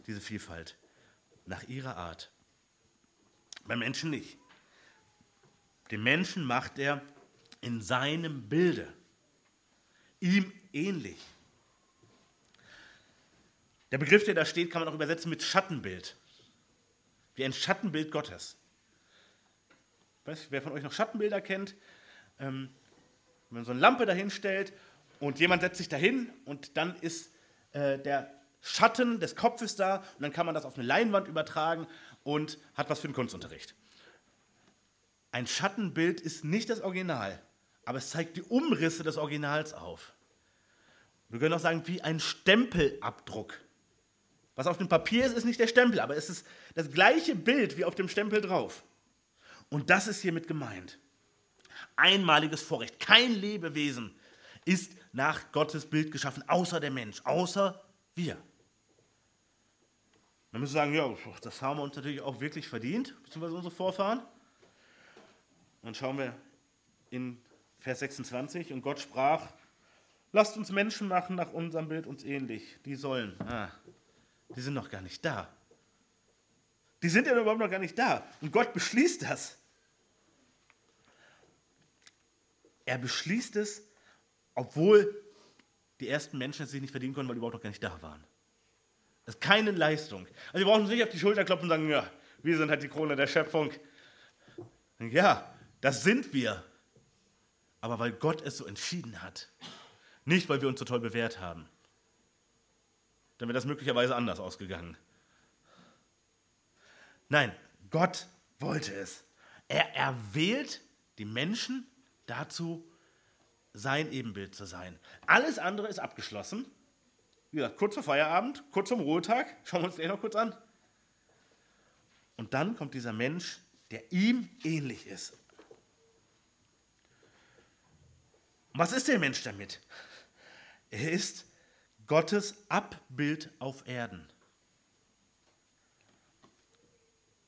Diese Vielfalt. Nach ihrer Art. Beim Menschen nicht. Den Menschen macht er in seinem Bilde. Ihm ähnlich. Der Begriff, der da steht, kann man auch übersetzen mit Schattenbild. Wie ein Schattenbild Gottes. Weiß, wer von euch noch Schattenbilder kennt, ähm, wenn man so eine Lampe dahin stellt und jemand setzt sich dahin und dann ist äh, der Schatten des Kopfes da und dann kann man das auf eine Leinwand übertragen und hat was für den Kunstunterricht. Ein Schattenbild ist nicht das Original, aber es zeigt die Umrisse des Originals auf. Wir können auch sagen, wie ein Stempelabdruck. Was auf dem Papier ist, ist nicht der Stempel, aber es ist das gleiche Bild wie auf dem Stempel drauf. Und das ist hiermit gemeint. Einmaliges Vorrecht. Kein Lebewesen ist nach Gottes Bild geschaffen, außer der Mensch, außer wir. Man müsste sagen, ja, das haben wir uns natürlich auch wirklich verdient, beziehungsweise unsere Vorfahren. Dann schauen wir in Vers 26, und Gott sprach, lasst uns Menschen machen nach unserem Bild uns ähnlich. Die sollen, ah, die sind noch gar nicht da. Die sind ja überhaupt noch gar nicht da. Und Gott beschließt das. Er beschließt es, obwohl die ersten Menschen es sich nicht verdienen konnten, weil die überhaupt noch gar nicht da waren. Das ist keine Leistung. Also wir brauchen uns nicht auf die Schulter klopfen und sagen, ja, wir sind halt die Krone der Schöpfung. Ja, das sind wir. Aber weil Gott es so entschieden hat. Nicht, weil wir uns so toll bewährt haben. Dann wäre das möglicherweise anders ausgegangen. Nein, Gott wollte es. Er erwählt die Menschen dazu, sein Ebenbild zu sein. Alles andere ist abgeschlossen. Wie gesagt, kurz vor Feierabend, kurz zum Ruhetag, schauen wir uns den noch kurz an. Und dann kommt dieser Mensch, der ihm ähnlich ist. Was ist der Mensch damit? Er ist Gottes Abbild auf Erden.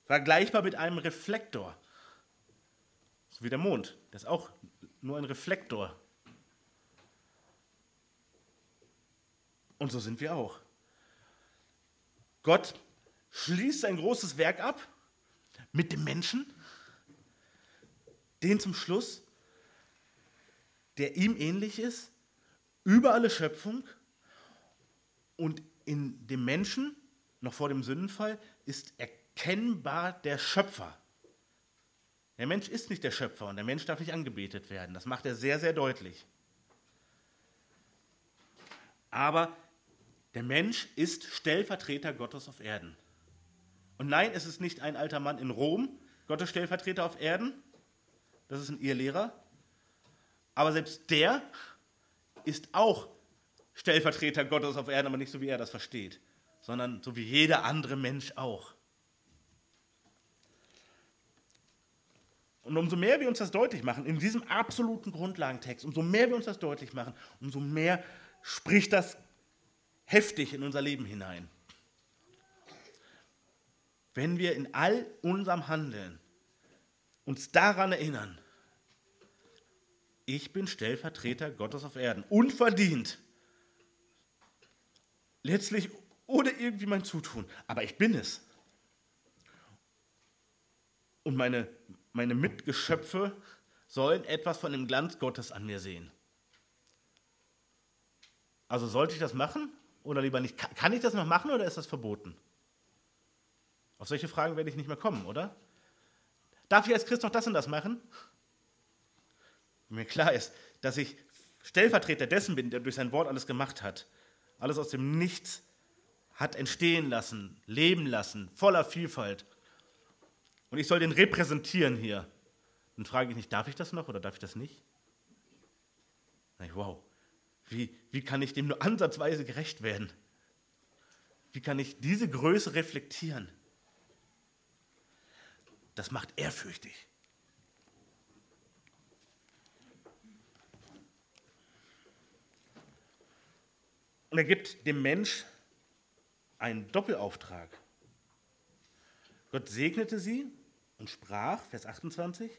Vergleichbar mit einem Reflektor. So wie der Mond. Der ist auch nur ein Reflektor. Und so sind wir auch. Gott schließt sein großes Werk ab mit dem Menschen, den zum Schluss, der ihm ähnlich ist, über alle Schöpfung und in dem Menschen, noch vor dem Sündenfall, ist erkennbar der Schöpfer. Der Mensch ist nicht der Schöpfer und der Mensch darf nicht angebetet werden. Das macht er sehr, sehr deutlich. Aber der Mensch ist Stellvertreter Gottes auf Erden. Und nein, es ist nicht ein alter Mann in Rom, Gottes Stellvertreter auf Erden. Das ist ein Irrlehrer. Aber selbst der ist auch Stellvertreter Gottes auf Erden, aber nicht so, wie er das versteht, sondern so wie jeder andere Mensch auch. Und umso mehr wir uns das deutlich machen, in diesem absoluten Grundlagentext, umso mehr wir uns das deutlich machen, umso mehr spricht das heftig in unser Leben hinein. Wenn wir in all unserem Handeln uns daran erinnern, ich bin Stellvertreter Gottes auf Erden, unverdient, letztlich ohne irgendwie mein Zutun, aber ich bin es. Und meine meine Mitgeschöpfe sollen etwas von dem Glanz Gottes an mir sehen. Also sollte ich das machen oder lieber nicht? Kann ich das noch machen oder ist das verboten? Auf solche Fragen werde ich nicht mehr kommen, oder? Darf ich als Christ noch das und das machen? Mir klar ist, dass ich Stellvertreter dessen bin, der durch sein Wort alles gemacht hat. Alles aus dem Nichts hat entstehen lassen, leben lassen, voller Vielfalt und ich soll den repräsentieren hier. Dann frage ich nicht, darf ich das noch oder darf ich das nicht? Ich, wow, wie, wie kann ich dem nur ansatzweise gerecht werden? Wie kann ich diese Größe reflektieren? Das macht ehrfürchtig. Und er gibt dem Mensch einen Doppelauftrag. Gott segnete sie und sprach, Vers 28,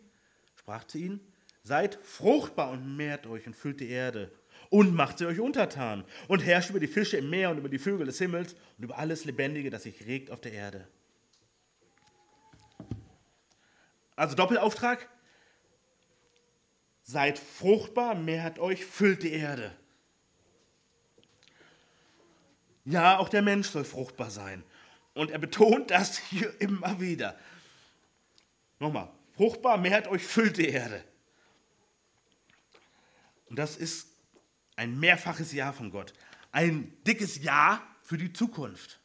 sprach zu ihnen, seid fruchtbar und mehrt euch und füllt die Erde und macht sie euch untertan und herrscht über die Fische im Meer und über die Vögel des Himmels und über alles Lebendige, das sich regt auf der Erde. Also Doppelauftrag, seid fruchtbar, mehrt euch, füllt die Erde. Ja, auch der Mensch soll fruchtbar sein. Und er betont das hier immer wieder. Nochmal, fruchtbar, mehrt euch, füllt die Erde. Und das ist ein mehrfaches Ja von Gott. Ein dickes Ja für die Zukunft.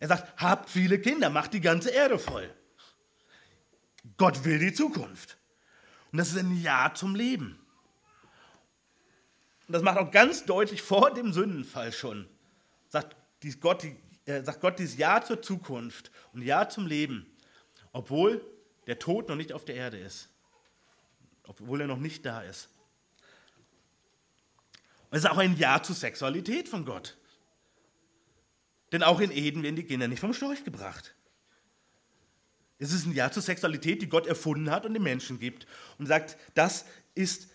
Er sagt, habt viele Kinder, macht die ganze Erde voll. Gott will die Zukunft. Und das ist ein Ja zum Leben. Und das macht auch ganz deutlich vor dem Sündenfall schon. Sagt Gott, äh, sagt Gott dieses Ja zur Zukunft und Ja zum Leben, obwohl der Tod noch nicht auf der Erde ist. Obwohl er noch nicht da ist. Und es ist auch ein Ja zur Sexualität von Gott. Denn auch in Eden werden die Kinder nicht vom Storch gebracht. Es ist ein Ja zur Sexualität, die Gott erfunden hat und den Menschen gibt. Und sagt, das ist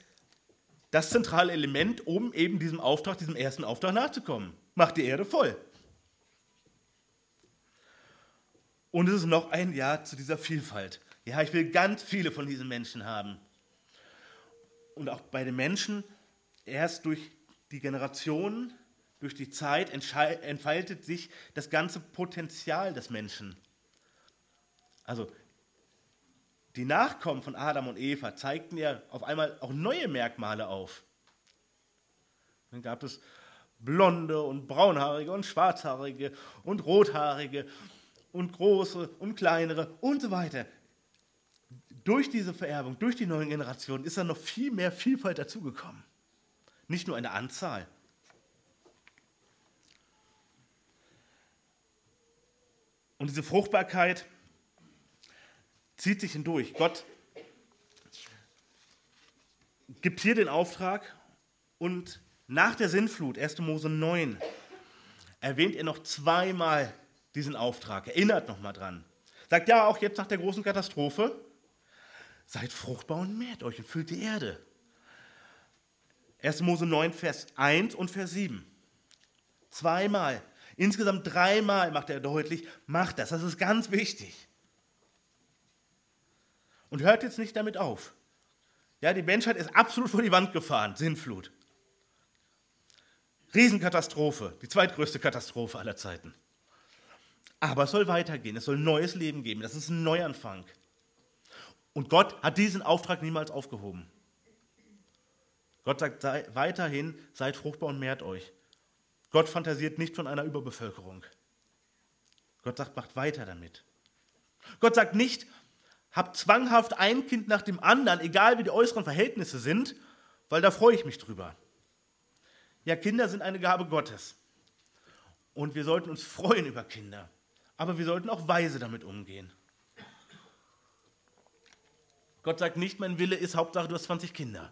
das zentrale Element, um eben diesem Auftrag, diesem ersten Auftrag nachzukommen. Macht die Erde voll. Und es ist noch ein Ja zu dieser Vielfalt. Ja, ich will ganz viele von diesen Menschen haben. Und auch bei den Menschen, erst durch die Generationen, durch die Zeit entfaltet sich das ganze Potenzial des Menschen. Also die Nachkommen von Adam und Eva zeigten ja auf einmal auch neue Merkmale auf. Dann gab es blonde und braunhaarige und schwarzhaarige und rothaarige und große und kleinere und so weiter. Durch diese Vererbung, durch die neuen Generationen ist dann noch viel mehr Vielfalt dazugekommen. Nicht nur eine Anzahl. Und diese Fruchtbarkeit zieht sich hindurch. Gott gibt hier den Auftrag und nach der Sintflut, 1. Mose 9, erwähnt er noch zweimal diesen Auftrag. Erinnert nochmal dran. Sagt ja auch jetzt nach der großen Katastrophe, seid fruchtbar und mehrt euch und füllt die Erde. 1. Mose 9, Vers 1 und Vers 7. Zweimal. Insgesamt dreimal macht er deutlich, macht das. Das ist ganz wichtig. Und hört jetzt nicht damit auf. Ja, die Menschheit ist absolut vor die Wand gefahren, Sintflut. Riesenkatastrophe, die zweitgrößte Katastrophe aller Zeiten. Aber es soll weitergehen, es soll neues Leben geben, das ist ein Neuanfang. Und Gott hat diesen Auftrag niemals aufgehoben. Gott sagt sei, weiterhin, seid fruchtbar und mehrt euch. Gott fantasiert nicht von einer Überbevölkerung. Gott sagt, macht weiter damit. Gott sagt nicht, habt zwanghaft ein Kind nach dem anderen, egal wie die äußeren Verhältnisse sind, weil da freue ich mich drüber. Ja, Kinder sind eine Gabe Gottes. Und wir sollten uns freuen über Kinder. Aber wir sollten auch weise damit umgehen. Gott sagt nicht, mein Wille ist Hauptsache, du hast 20 Kinder.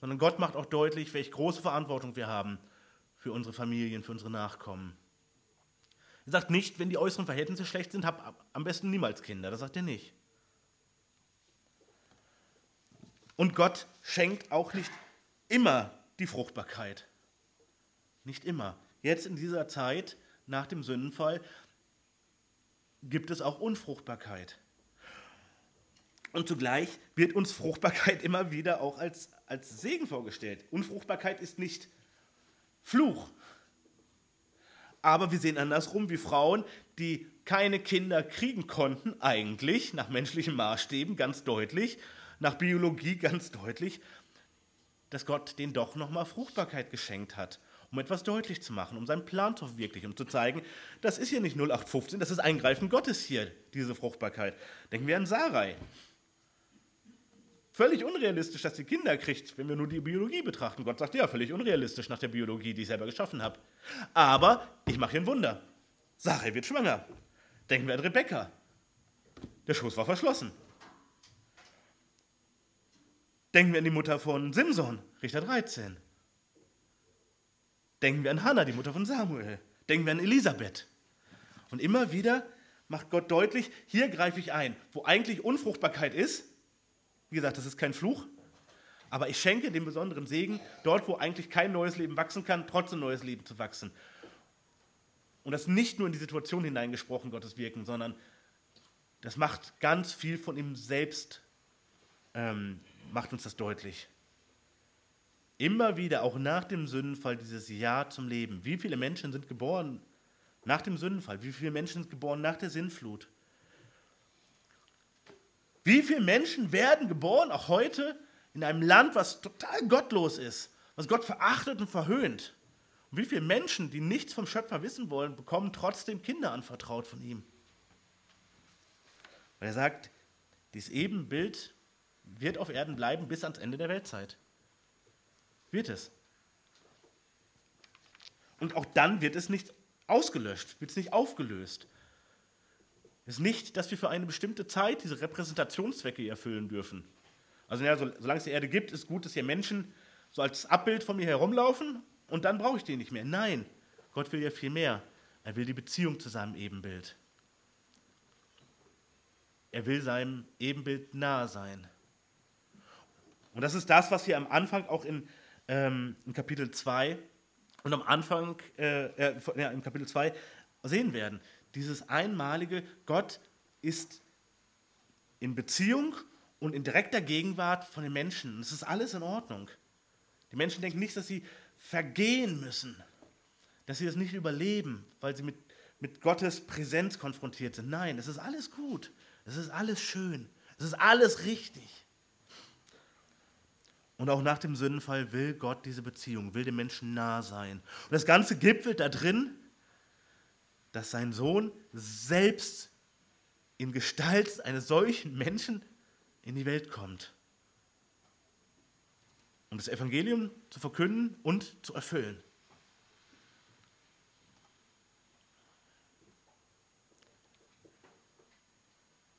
Sondern Gott macht auch deutlich, welche große Verantwortung wir haben für unsere Familien, für unsere Nachkommen. Er sagt nicht, wenn die äußeren Verhältnisse schlecht sind, hab am besten niemals Kinder. Das sagt er nicht. Und Gott schenkt auch nicht immer die Fruchtbarkeit. Nicht immer. Jetzt in dieser Zeit nach dem Sündenfall gibt es auch Unfruchtbarkeit. Und zugleich wird uns Fruchtbarkeit immer wieder auch als, als Segen vorgestellt. Unfruchtbarkeit ist nicht Fluch, aber wir sehen andersrum, wie Frauen, die keine Kinder kriegen konnten, eigentlich nach menschlichen Maßstäben ganz deutlich, nach Biologie ganz deutlich, dass Gott denen doch nochmal Fruchtbarkeit geschenkt hat, um etwas deutlich zu machen, um seinen Plan zu verwirklichen, um zu zeigen, das ist hier nicht 0815, das ist Eingreifen Gottes hier, diese Fruchtbarkeit. Denken wir an Sarai. Völlig unrealistisch, dass sie Kinder kriegt, wenn wir nur die Biologie betrachten. Gott sagt ja, völlig unrealistisch nach der Biologie, die ich selber geschaffen habe. Aber ich mache hier ein Wunder. Sarai wird schwanger. Denken wir an Rebekka. Der Schoß war verschlossen. Denken wir an die Mutter von Simson, Richter 13. Denken wir an Hannah, die Mutter von Samuel. Denken wir an Elisabeth. Und immer wieder macht Gott deutlich, hier greife ich ein. Wo eigentlich Unfruchtbarkeit ist, wie gesagt, das ist kein Fluch, aber ich schenke den besonderen Segen, dort, wo eigentlich kein neues Leben wachsen kann, trotzdem neues Leben zu wachsen. Und das nicht nur in die Situation hineingesprochen, Gottes Wirken, sondern das macht ganz viel von ihm selbst, ähm, macht uns das deutlich. Immer wieder, auch nach dem Sündenfall, dieses Ja zum Leben. Wie viele Menschen sind geboren nach dem Sündenfall? Wie viele Menschen sind geboren nach der Sinnflut? Wie viele Menschen werden geboren, auch heute, in einem Land, was total gottlos ist, was Gott verachtet und verhöhnt? Und wie viele Menschen, die nichts vom Schöpfer wissen wollen, bekommen trotzdem Kinder anvertraut von ihm? Weil er sagt, dieses Ebenbild wird auf Erden bleiben bis ans Ende der Weltzeit. Wird es. Und auch dann wird es nicht ausgelöscht, wird es nicht aufgelöst. Es ist nicht, dass wir für eine bestimmte Zeit diese Repräsentationszwecke erfüllen dürfen. Also ja, solange es die Erde gibt, ist gut, dass hier Menschen so als Abbild von mir herumlaufen und dann brauche ich den nicht mehr. Nein, Gott will ja viel mehr. Er will die Beziehung zu seinem Ebenbild. Er will seinem Ebenbild nahe sein. Und das ist das, was wir am Anfang auch in, ähm, in Kapitel 2 und am Anfang, äh, äh, ja, im Kapitel 2 sehen werden. Dieses einmalige, Gott ist in Beziehung und in direkter Gegenwart von den Menschen. Es ist alles in Ordnung. Die Menschen denken nicht, dass sie vergehen müssen, dass sie das nicht überleben, weil sie mit, mit Gottes Präsenz konfrontiert sind. Nein, es ist alles gut. Es ist alles schön. Es ist alles richtig. Und auch nach dem Sündenfall will Gott diese Beziehung, will dem Menschen nah sein. Und das Ganze gipfelt da drin, dass sein Sohn selbst in Gestalt eines solchen Menschen in die Welt kommt. Um das Evangelium zu verkünden und zu erfüllen.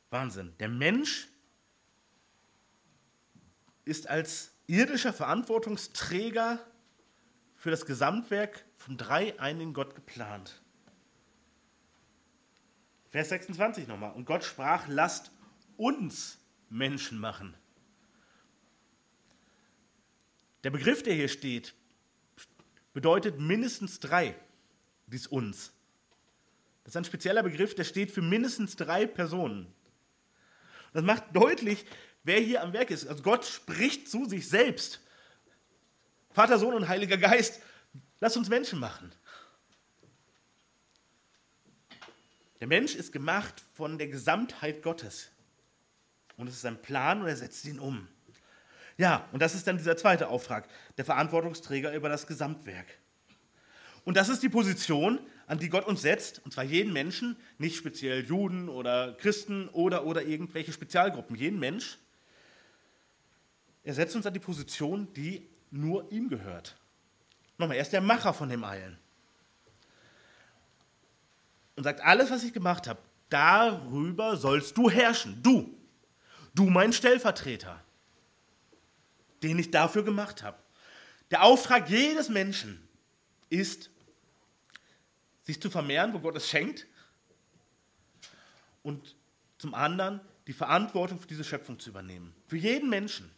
Wahnsinn. Der Mensch ist als irdischer Verantwortungsträger für das Gesamtwerk vom dreieinigen Gott geplant. Vers 26 nochmal. Und Gott sprach, lasst uns Menschen machen. Der Begriff, der hier steht, bedeutet mindestens drei, dies uns. Das ist ein spezieller Begriff, der steht für mindestens drei Personen. Das macht deutlich, wer hier am Werk ist. Also Gott spricht zu sich selbst. Vater, Sohn und Heiliger Geist, lass uns Menschen machen. Der Mensch ist gemacht von der Gesamtheit Gottes. Und es ist sein Plan und er setzt ihn um. Ja, und das ist dann dieser zweite Auftrag, der Verantwortungsträger über das Gesamtwerk. Und das ist die Position, an die Gott uns setzt, und zwar jeden Menschen, nicht speziell Juden oder Christen oder, oder irgendwelche Spezialgruppen, jeden Mensch. Er setzt uns an die Position, die nur ihm gehört. Nochmal, er ist der Macher von dem allen. Und sagt, alles, was ich gemacht habe, darüber sollst du herrschen. Du. Du mein Stellvertreter, den ich dafür gemacht habe. Der Auftrag jedes Menschen ist, sich zu vermehren, wo Gott es schenkt, und zum anderen die Verantwortung für diese Schöpfung zu übernehmen. Für jeden Menschen.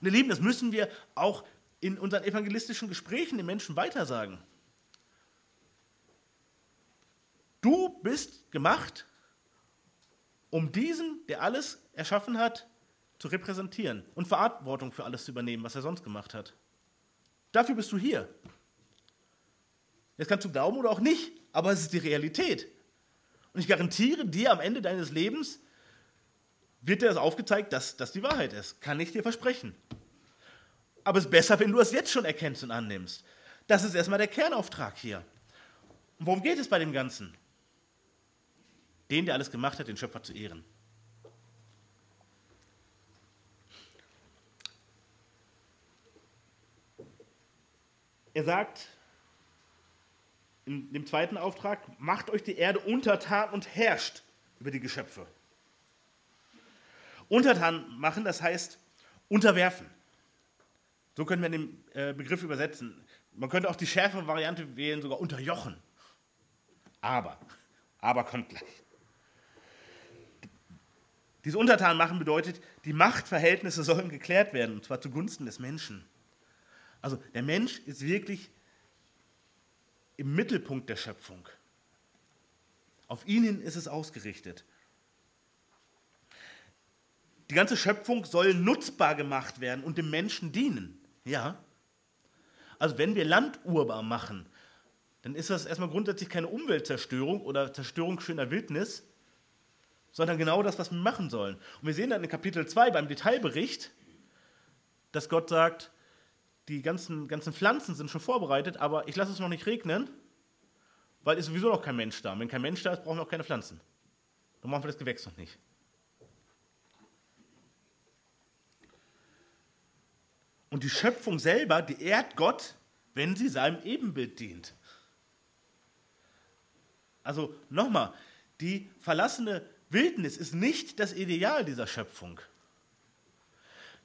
Und ihr Lieben, das müssen wir auch in unseren evangelistischen Gesprächen den Menschen weitersagen. Du bist gemacht, um diesen, der alles erschaffen hat, zu repräsentieren und Verantwortung für alles zu übernehmen, was er sonst gemacht hat. Dafür bist du hier. Jetzt kannst du glauben oder auch nicht, aber es ist die Realität. Und ich garantiere dir, am Ende deines Lebens wird dir das aufgezeigt, dass das die Wahrheit ist. Kann ich dir versprechen. Aber es ist besser, wenn du es jetzt schon erkennst und annimmst. Das ist erstmal der Kernauftrag hier. Und worum geht es bei dem Ganzen? Den, der alles gemacht hat, den Schöpfer zu ehren. Er sagt, in dem zweiten Auftrag, macht euch die Erde untertan und herrscht über die Geschöpfe. Untertan machen, das heißt unterwerfen. So können wir den äh, Begriff übersetzen. Man könnte auch die schärfere Variante wählen, sogar unterjochen. Aber, aber kommt gleich. Dieses Untertan machen bedeutet, die Machtverhältnisse sollen geklärt werden, und zwar zugunsten des Menschen. Also der Mensch ist wirklich im Mittelpunkt der Schöpfung. Auf ihn ist es ausgerichtet. Die ganze Schöpfung soll nutzbar gemacht werden und dem Menschen dienen. Ja. Also wenn wir Land urbar machen, dann ist das erstmal grundsätzlich keine Umweltzerstörung oder Zerstörung schöner Wildnis, sondern genau das, was wir machen sollen. Und wir sehen dann in Kapitel 2 beim Detailbericht, dass Gott sagt, die ganzen, ganzen Pflanzen sind schon vorbereitet, aber ich lasse es noch nicht regnen, weil ist sowieso noch kein Mensch da. Und wenn kein Mensch da ist, brauchen wir auch keine Pflanzen. Dann machen wir das Gewächs noch nicht. Und die Schöpfung selber, die ehrt Gott, wenn sie seinem Ebenbild dient. Also nochmal, die verlassene Wildnis ist nicht das Ideal dieser Schöpfung.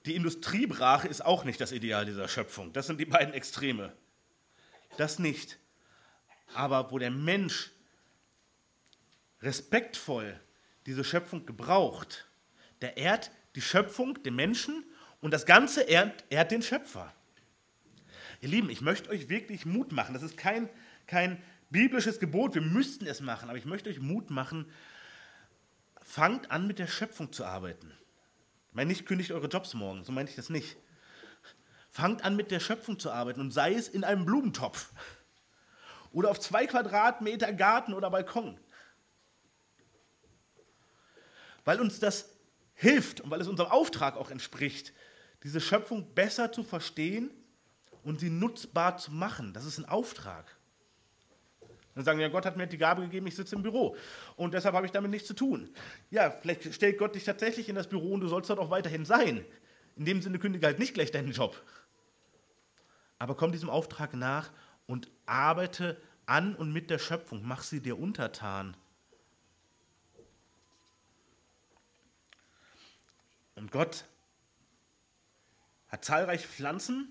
Die Industriebrache ist auch nicht das Ideal dieser Schöpfung. Das sind die beiden Extreme. Das nicht. Aber wo der Mensch respektvoll diese Schöpfung gebraucht, der ehrt die Schöpfung, den Menschen und das Ganze ehrt, ehrt den Schöpfer. Ihr Lieben, ich möchte euch wirklich Mut machen. Das ist kein, kein biblisches Gebot, wir müssten es machen, aber ich möchte euch Mut machen, fangt an mit der Schöpfung zu arbeiten. Ich meine nicht, kündigt eure Jobs morgen, so meine ich das nicht. Fangt an mit der Schöpfung zu arbeiten und sei es in einem Blumentopf oder auf zwei Quadratmeter Garten oder Balkon. Weil uns das hilft und weil es unserem Auftrag auch entspricht, diese Schöpfung besser zu verstehen und sie nutzbar zu machen. Das ist ein Auftrag. Dann sagen ja, Gott hat mir die Gabe gegeben, ich sitze im Büro und deshalb habe ich damit nichts zu tun. Ja, vielleicht stellt Gott dich tatsächlich in das Büro und du sollst dort auch weiterhin sein. In dem Sinne kündige halt nicht gleich deinen Job. Aber komm diesem Auftrag nach und arbeite an und mit der Schöpfung, mach sie dir untertan. Und Gott hat zahlreiche Pflanzen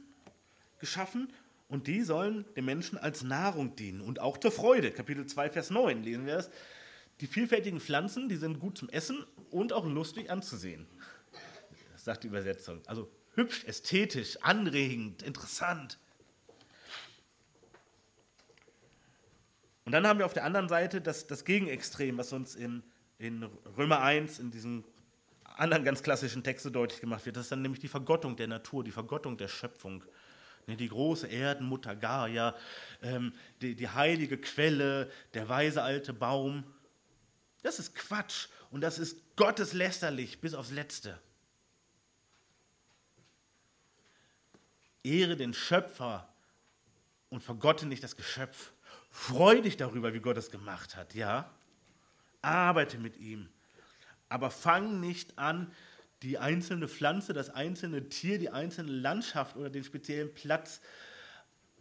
geschaffen und die sollen dem Menschen als Nahrung dienen und auch zur Freude. Kapitel 2, Vers 9 lesen wir das. Die vielfältigen Pflanzen, die sind gut zum Essen und auch lustig anzusehen. Sagt die Übersetzung. Also hübsch, ästhetisch, anregend, interessant. Und dann haben wir auf der anderen Seite das, das Gegenextrem, was uns in, in Römer 1, in diesem anderen ganz klassischen Texte deutlich gemacht wird. Das ist dann nämlich die Vergottung der Natur, die Vergottung der Schöpfung. Ne, die große Erdenmutter Gaia, ähm, die, heilige Quelle, der weise alte Baum. Das ist Quatsch und das ist gotteslästerlich bis aufs Letzte. Ehre den Schöpfer und vergotte nicht das Geschöpf. Freu dich darüber, wie Gott es gemacht hat, ja? Arbeite mit ihm. Aber fang nicht an, die einzelne Pflanze, das einzelne Tier, die einzelne Landschaft oder den speziellen Platz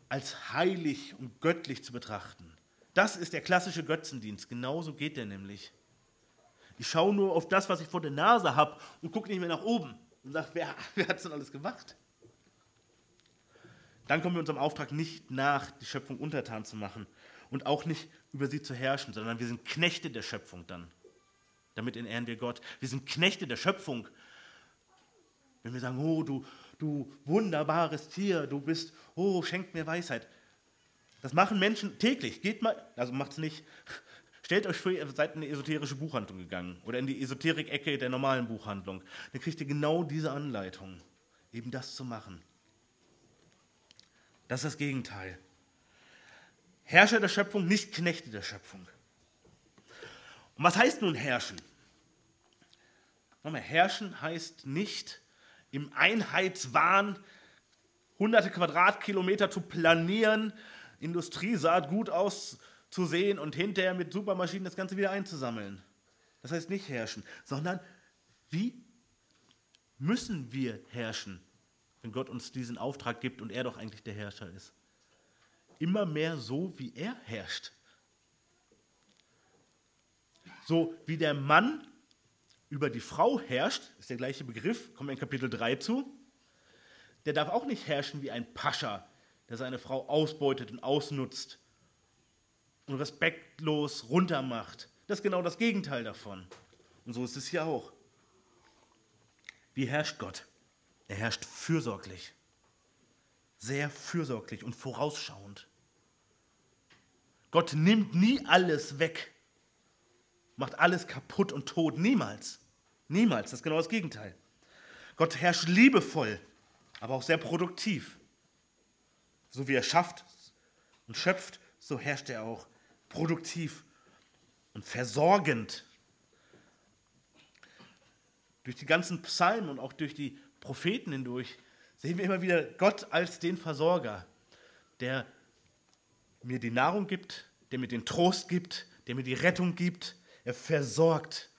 als heilig und göttlich zu betrachten. Das ist der klassische Götzendienst. Genauso geht der nämlich. Ich schaue nur auf das, was ich vor der Nase habe und gucke nicht mehr nach oben und sage, wer, [LAUGHS] wer hat es denn alles gemacht? Dann kommen wir unserem Auftrag nicht nach, die Schöpfung untertan zu machen und auch nicht über sie zu herrschen, sondern wir sind Knechte der Schöpfung dann. Damit ehren wir Gott. Wir sind Knechte der Schöpfung wenn wir sagen, oh, du, du wunderbares Tier, du bist, oh, schenk mir Weisheit. Das machen Menschen täglich. Geht mal, also macht es nicht. Stellt euch vor, ihr seid in eine esoterische Buchhandlung gegangen oder in die Esoterik-Ecke der normalen Buchhandlung. Dann kriegt ihr genau diese Anleitung, eben das zu machen. Das ist das Gegenteil. Herrscher der Schöpfung, nicht Knechte der Schöpfung. Und was heißt nun herrschen? Nochmal, herrschen heißt nicht im Einheitswahn hunderte Quadratkilometer zu planieren, Industrie sah gut auszusehen und hinterher mit Supermaschinen das Ganze wieder einzusammeln. Das heißt nicht herrschen, sondern wie müssen wir herrschen, wenn Gott uns diesen Auftrag gibt und er doch eigentlich der Herrscher ist? Immer mehr so, wie er herrscht. So wie der Mann über die Frau herrscht, ist der gleiche Begriff, kommen wir in Kapitel 3 zu. der darf auch nicht herrschen wie ein Pascha, der seine Frau ausbeutet und ausnutzt und respektlos runtermacht. Das ist genau das Gegenteil davon. Und so ist es hier auch. Wie herrscht Gott? Er herrscht fürsorglich, sehr fürsorglich und vorausschauend. Gott nimmt nie alles weg, macht alles kaputt und tot, niemals. Niemals, das ist genau das Gegenteil. Gott herrscht liebevoll, aber auch sehr produktiv. So wie er schafft und schöpft, so herrscht er auch produktiv und versorgend. Durch die ganzen Psalmen und auch durch die Propheten hindurch sehen wir immer wieder Gott als den Versorger, der mir die Nahrung gibt, der mir den Trost gibt, der mir die Rettung gibt. Er versorgt.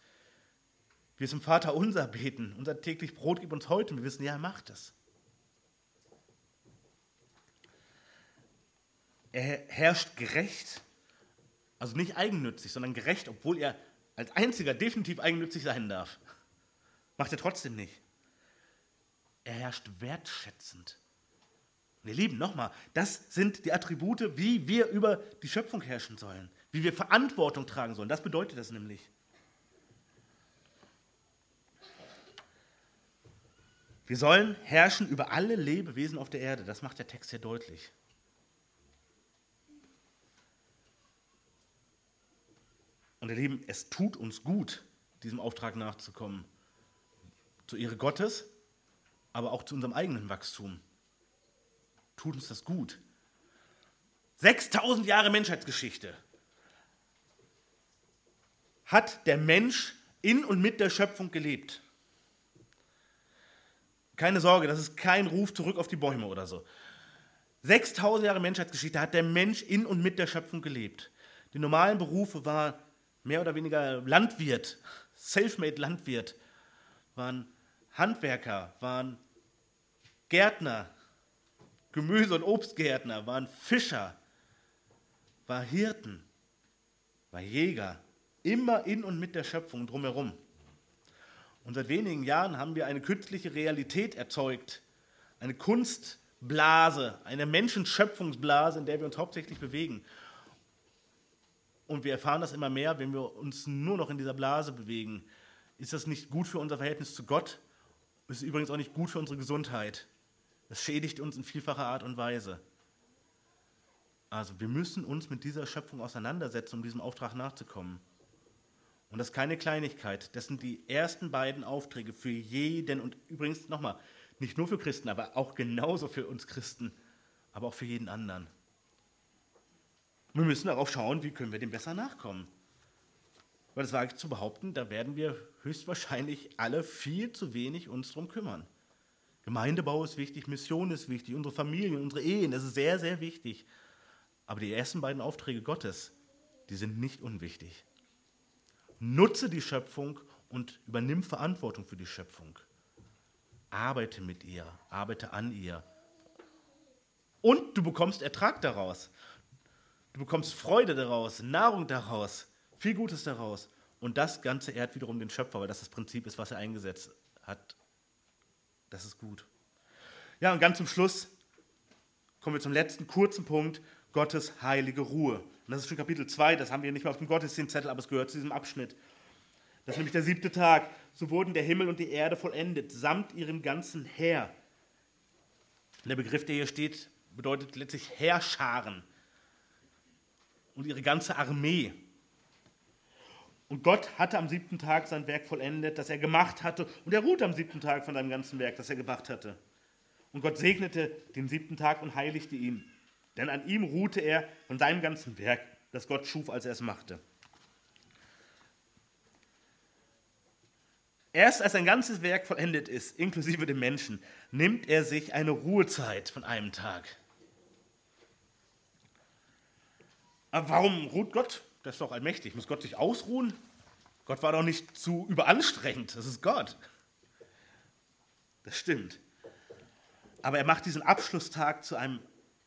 Wir zum Vater unser beten, unser täglich Brot gib uns heute. Wir wissen, ja, er macht es. Er herrscht gerecht, also nicht eigennützig, sondern gerecht, obwohl er als einziger definitiv eigennützig sein darf. Macht er trotzdem nicht. Er herrscht wertschätzend. Und ihr Lieben, nochmal, das sind die Attribute, wie wir über die Schöpfung herrschen sollen, wie wir Verantwortung tragen sollen. Das bedeutet das nämlich. Wir sollen herrschen über alle Lebewesen auf der Erde. Das macht der Text hier deutlich. Und ihr Lieben, es tut uns gut, diesem Auftrag nachzukommen. Zur Ehre Gottes, aber auch zu unserem eigenen Wachstum. Tut uns das gut. 6000 Jahre Menschheitsgeschichte hat der Mensch in und mit der Schöpfung gelebt. Keine Sorge, das ist kein Ruf zurück auf die Bäume oder so. 6000 Jahre Menschheitsgeschichte hat der Mensch in und mit der Schöpfung gelebt. Die normalen Berufe waren mehr oder weniger Landwirt, selfmade Landwirt, waren Handwerker, waren Gärtner, Gemüse- und Obstgärtner, waren Fischer, war Hirten, war Jäger, immer in und mit der Schöpfung drumherum. Und seit wenigen Jahren haben wir eine künstliche Realität erzeugt, eine Kunstblase, eine Menschenschöpfungsblase, in der wir uns hauptsächlich bewegen. Und wir erfahren das immer mehr, wenn wir uns nur noch in dieser Blase bewegen. Ist das nicht gut für unser Verhältnis zu Gott? Ist übrigens auch nicht gut für unsere Gesundheit. Das schädigt uns in vielfacher Art und Weise. Also wir müssen uns mit dieser Schöpfung auseinandersetzen, um diesem Auftrag nachzukommen. Und das ist keine Kleinigkeit. Das sind die ersten beiden Aufträge für jeden und übrigens nochmal, nicht nur für Christen, aber auch genauso für uns Christen, aber auch für jeden anderen. Wir müssen darauf schauen, wie können wir dem besser nachkommen. Weil das wage ich zu behaupten, da werden wir höchstwahrscheinlich alle viel zu wenig uns drum kümmern. Gemeindebau ist wichtig, Mission ist wichtig, unsere Familien, unsere Ehen, das ist sehr, sehr wichtig. Aber die ersten beiden Aufträge Gottes, die sind nicht unwichtig. Nutze die Schöpfung und übernimm Verantwortung für die Schöpfung. Arbeite mit ihr, arbeite an ihr. Und du bekommst Ertrag daraus. Du bekommst Freude daraus, Nahrung daraus, viel Gutes daraus. Und das Ganze ehrt wiederum den Schöpfer, weil das das Prinzip ist, was er eingesetzt hat. Das ist gut. Ja, und ganz zum Schluss kommen wir zum letzten kurzen Punkt, Gottes heilige Ruhe. Und das ist schon Kapitel 2, das haben wir nicht mehr auf dem Gottesdienstzettel, aber es gehört zu diesem Abschnitt. Das ist nämlich der siebte Tag. So wurden der Himmel und die Erde vollendet, samt ihrem ganzen Heer. Der Begriff, der hier steht, bedeutet letztlich Heerscharen und ihre ganze Armee. Und Gott hatte am siebten Tag sein Werk vollendet, das er gemacht hatte, und er ruhte am siebten Tag von seinem ganzen Werk, das er gemacht hatte. Und Gott segnete den siebten Tag und heiligte ihn, denn an ihm ruhte er von seinem ganzen Werk, das Gott schuf, als er es machte. Erst als sein ganzes Werk vollendet ist, inklusive dem Menschen, nimmt er sich eine Ruhezeit von einem Tag. Aber warum ruht Gott? Das ist doch allmächtig. Muss Gott sich ausruhen? Gott war doch nicht zu überanstrengend. Das ist Gott. Das stimmt. Aber er macht diesen Abschlusstag zu einem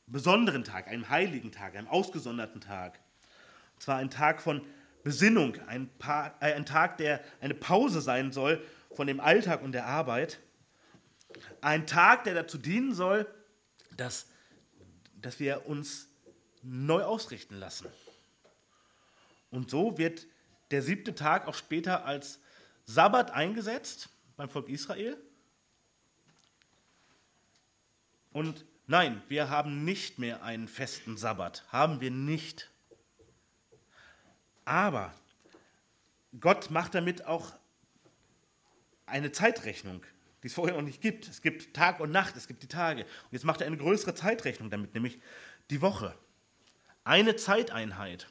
besonderen Tag, einem heiligen Tag, einem ausgesonderten Tag. Und zwar ein Tag von Besinnung, ein, äh, ein Tag, der eine Pause sein soll von dem Alltag und der Arbeit Ein Tag, der dazu dienen soll, dass, dass wir uns neu ausrichten lassen. Und so wird der siebte Tag auch später als Sabbat eingesetzt beim Volk Israel. Und nein, wir haben nicht mehr einen festen Sabbat, haben wir nicht. Aber Gott macht damit auch eine Zeitrechnung, die es vorher noch nicht gibt. Es gibt Tag und Nacht, es gibt die Tage. Und jetzt macht er eine größere Zeitrechnung damit, nämlich die Woche. Eine Zeiteinheit.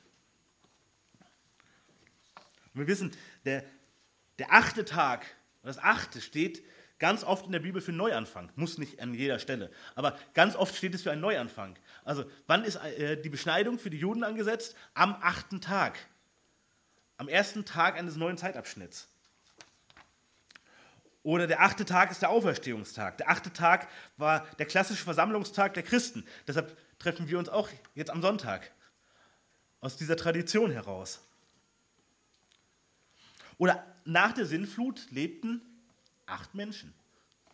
Und wir wissen, der, der achte Tag, das achte steht ganz oft in der Bibel für Neuanfang. Muss nicht an jeder Stelle. Aber ganz oft steht es für einen Neuanfang. Also, wann ist äh, die Beschneidung für die Juden angesetzt? Am achten Tag. Am ersten Tag eines neuen Zeitabschnitts. Oder der achte Tag ist der Auferstehungstag. Der achte Tag war der klassische Versammlungstag der Christen. Deshalb treffen wir uns auch jetzt am Sonntag. Aus dieser Tradition heraus. Oder nach der Sinnflut lebten acht Menschen.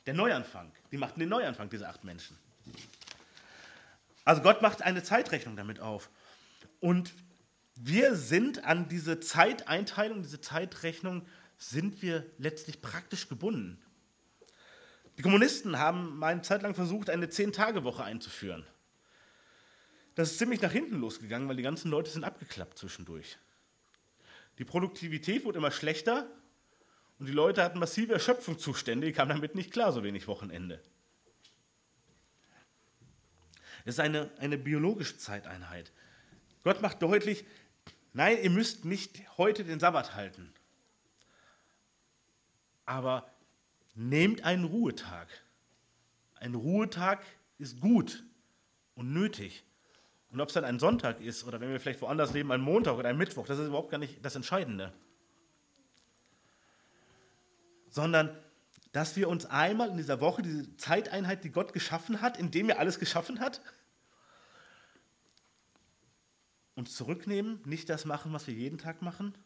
Der Neuanfang. Die machten den Neuanfang, diese acht Menschen. Also Gott macht eine Zeitrechnung damit auf. Und wir sind an diese Zeiteinteilung, diese Zeitrechnung, sind wir letztlich praktisch gebunden. Die Kommunisten haben mal eine Zeit lang versucht, eine Zehn-Tage-Woche einzuführen. Das ist ziemlich nach hinten losgegangen, weil die ganzen Leute sind abgeklappt zwischendurch. Die Produktivität wurde immer schlechter und die Leute hatten massive Erschöpfungszustände, die kamen damit nicht klar, so wenig Wochenende. Es ist eine, eine biologische Zeiteinheit. Gott macht deutlich, nein, ihr müsst nicht heute den Sabbat halten. Aber nehmt einen Ruhetag. Ein Ruhetag ist gut und nötig. Und ob es dann ein Sonntag ist oder wenn wir vielleicht woanders leben, ein Montag oder ein Mittwoch, das ist überhaupt gar nicht das Entscheidende. Sondern, dass wir uns einmal in dieser Woche, diese Zeiteinheit, die Gott geschaffen hat, indem er alles geschaffen hat, uns zurücknehmen, nicht das machen, was wir jeden Tag machen,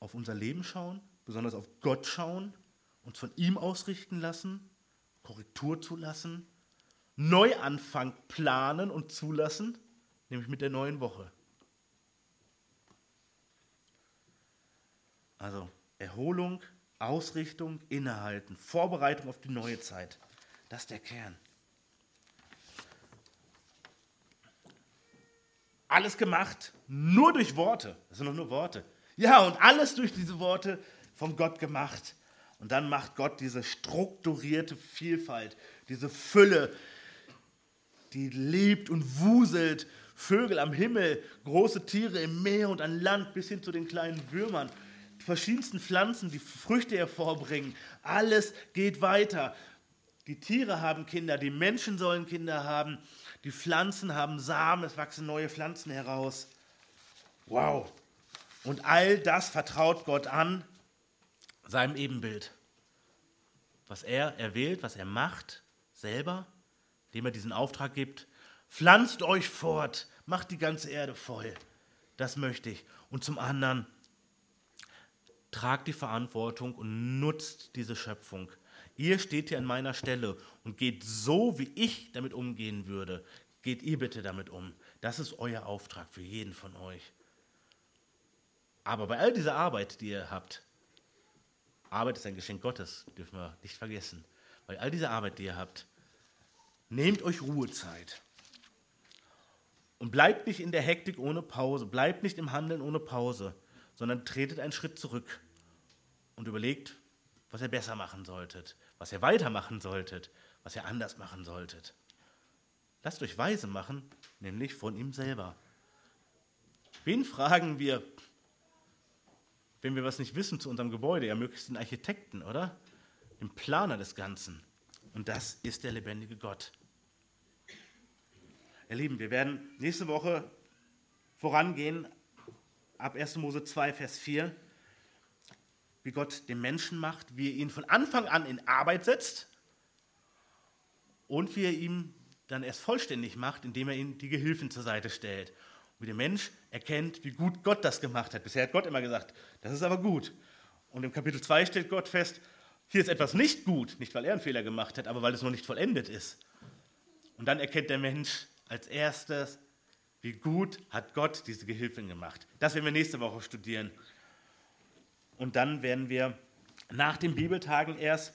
auf unser Leben schauen, besonders auf Gott schauen, uns von ihm ausrichten lassen, Korrektur zulassen Neuanfang planen und zulassen, nämlich mit der neuen Woche. Also Erholung, Ausrichtung, Innehalten, Vorbereitung auf die neue Zeit. Das ist der Kern. Alles gemacht, nur durch Worte. Das sind doch nur Worte. Ja, und alles durch diese Worte von Gott gemacht. Und dann macht Gott diese strukturierte Vielfalt, diese Fülle, die lebt und wuselt. Vögel am Himmel, große Tiere im Meer und an Land bis hin zu den kleinen Würmern. Verschiedensten Pflanzen, die Früchte hervorbringen. Alles geht weiter. Die Tiere haben Kinder, die Menschen sollen Kinder haben. Die Pflanzen haben Samen, es wachsen neue Pflanzen heraus. Wow. Und all das vertraut Gott an, seinem Ebenbild. Was er erwählt, was er macht, selber dem er diesen Auftrag gibt, pflanzt euch fort, macht die ganze Erde voll. Das möchte ich. Und zum anderen, tragt die Verantwortung und nutzt diese Schöpfung. Ihr steht hier an meiner Stelle und geht so, wie ich damit umgehen würde. Geht ihr bitte damit um. Das ist euer Auftrag für jeden von euch. Aber bei all dieser Arbeit, die ihr habt, Arbeit ist ein Geschenk Gottes, dürfen wir nicht vergessen. Bei all dieser Arbeit, die ihr habt, Nehmt euch Ruhezeit. Und bleibt nicht in der Hektik ohne Pause, bleibt nicht im Handeln ohne Pause, sondern tretet einen Schritt zurück und überlegt, was ihr besser machen solltet, was ihr weitermachen solltet, was ihr anders machen solltet. Lasst euch weise machen, nämlich von ihm selber. Wen fragen wir, wenn wir was nicht wissen zu unserem Gebäude? Ja, möglichst den Architekten, oder? Den Planer des Ganzen. Und das ist der lebendige Gott. Ihr Lieben, wir werden nächste Woche vorangehen ab 1. Mose 2, Vers 4, wie Gott den Menschen macht, wie er ihn von Anfang an in Arbeit setzt und wie er ihn dann erst vollständig macht, indem er ihm die Gehilfen zur Seite stellt. Und wie der Mensch erkennt, wie gut Gott das gemacht hat. Bisher hat Gott immer gesagt, das ist aber gut. Und im Kapitel 2 stellt Gott fest, hier ist etwas nicht gut, nicht weil er einen Fehler gemacht hat, aber weil es noch nicht vollendet ist. Und dann erkennt der Mensch als erstes, wie gut hat Gott diese Gehilfen gemacht. Das werden wir nächste Woche studieren. Und dann werden wir nach den Bibeltagen erst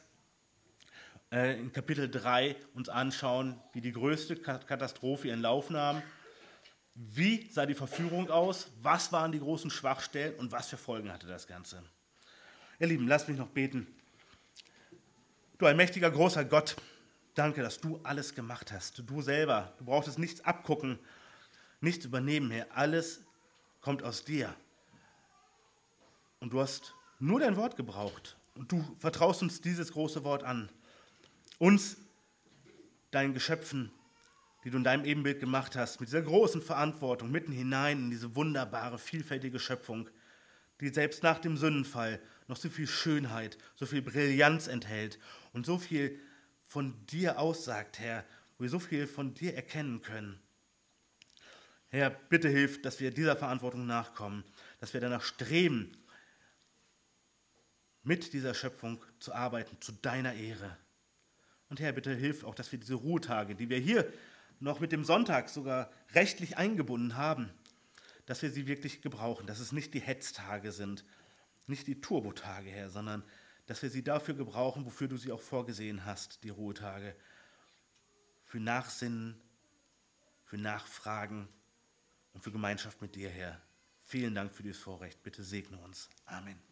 äh, in Kapitel 3 uns anschauen, wie die größte Katastrophe ihren Lauf nahm. Wie sah die Verführung aus? Was waren die großen Schwachstellen und was für Folgen hatte das Ganze? Ihr Lieben, lasst mich noch beten. Du ein mächtiger, großer Gott, danke, dass du alles gemacht hast. Du selber, du brauchtest nichts abgucken, nichts übernehmen, Herr. Alles kommt aus dir. Und du hast nur dein Wort gebraucht. Und du vertraust uns dieses große Wort an. Uns, deinen Geschöpfen, die du in deinem Ebenbild gemacht hast, mit dieser großen Verantwortung mitten hinein in diese wunderbare, vielfältige Schöpfung, die selbst nach dem Sündenfall noch so viel Schönheit, so viel Brillanz enthält und so viel von dir aussagt, Herr, wo wir so viel von dir erkennen können. Herr, bitte hilf, dass wir dieser Verantwortung nachkommen, dass wir danach streben, mit dieser Schöpfung zu arbeiten, zu deiner Ehre. Und Herr, bitte hilf auch, dass wir diese Ruhetage, die wir hier noch mit dem Sonntag sogar rechtlich eingebunden haben, dass wir sie wirklich gebrauchen, dass es nicht die Hetztage sind, nicht die Turbotage, Herr, sondern dass wir sie dafür gebrauchen, wofür du sie auch vorgesehen hast, die Ruhetage, für Nachsinnen, für Nachfragen und für Gemeinschaft mit dir, Herr. Vielen Dank für dieses Vorrecht. Bitte segne uns. Amen.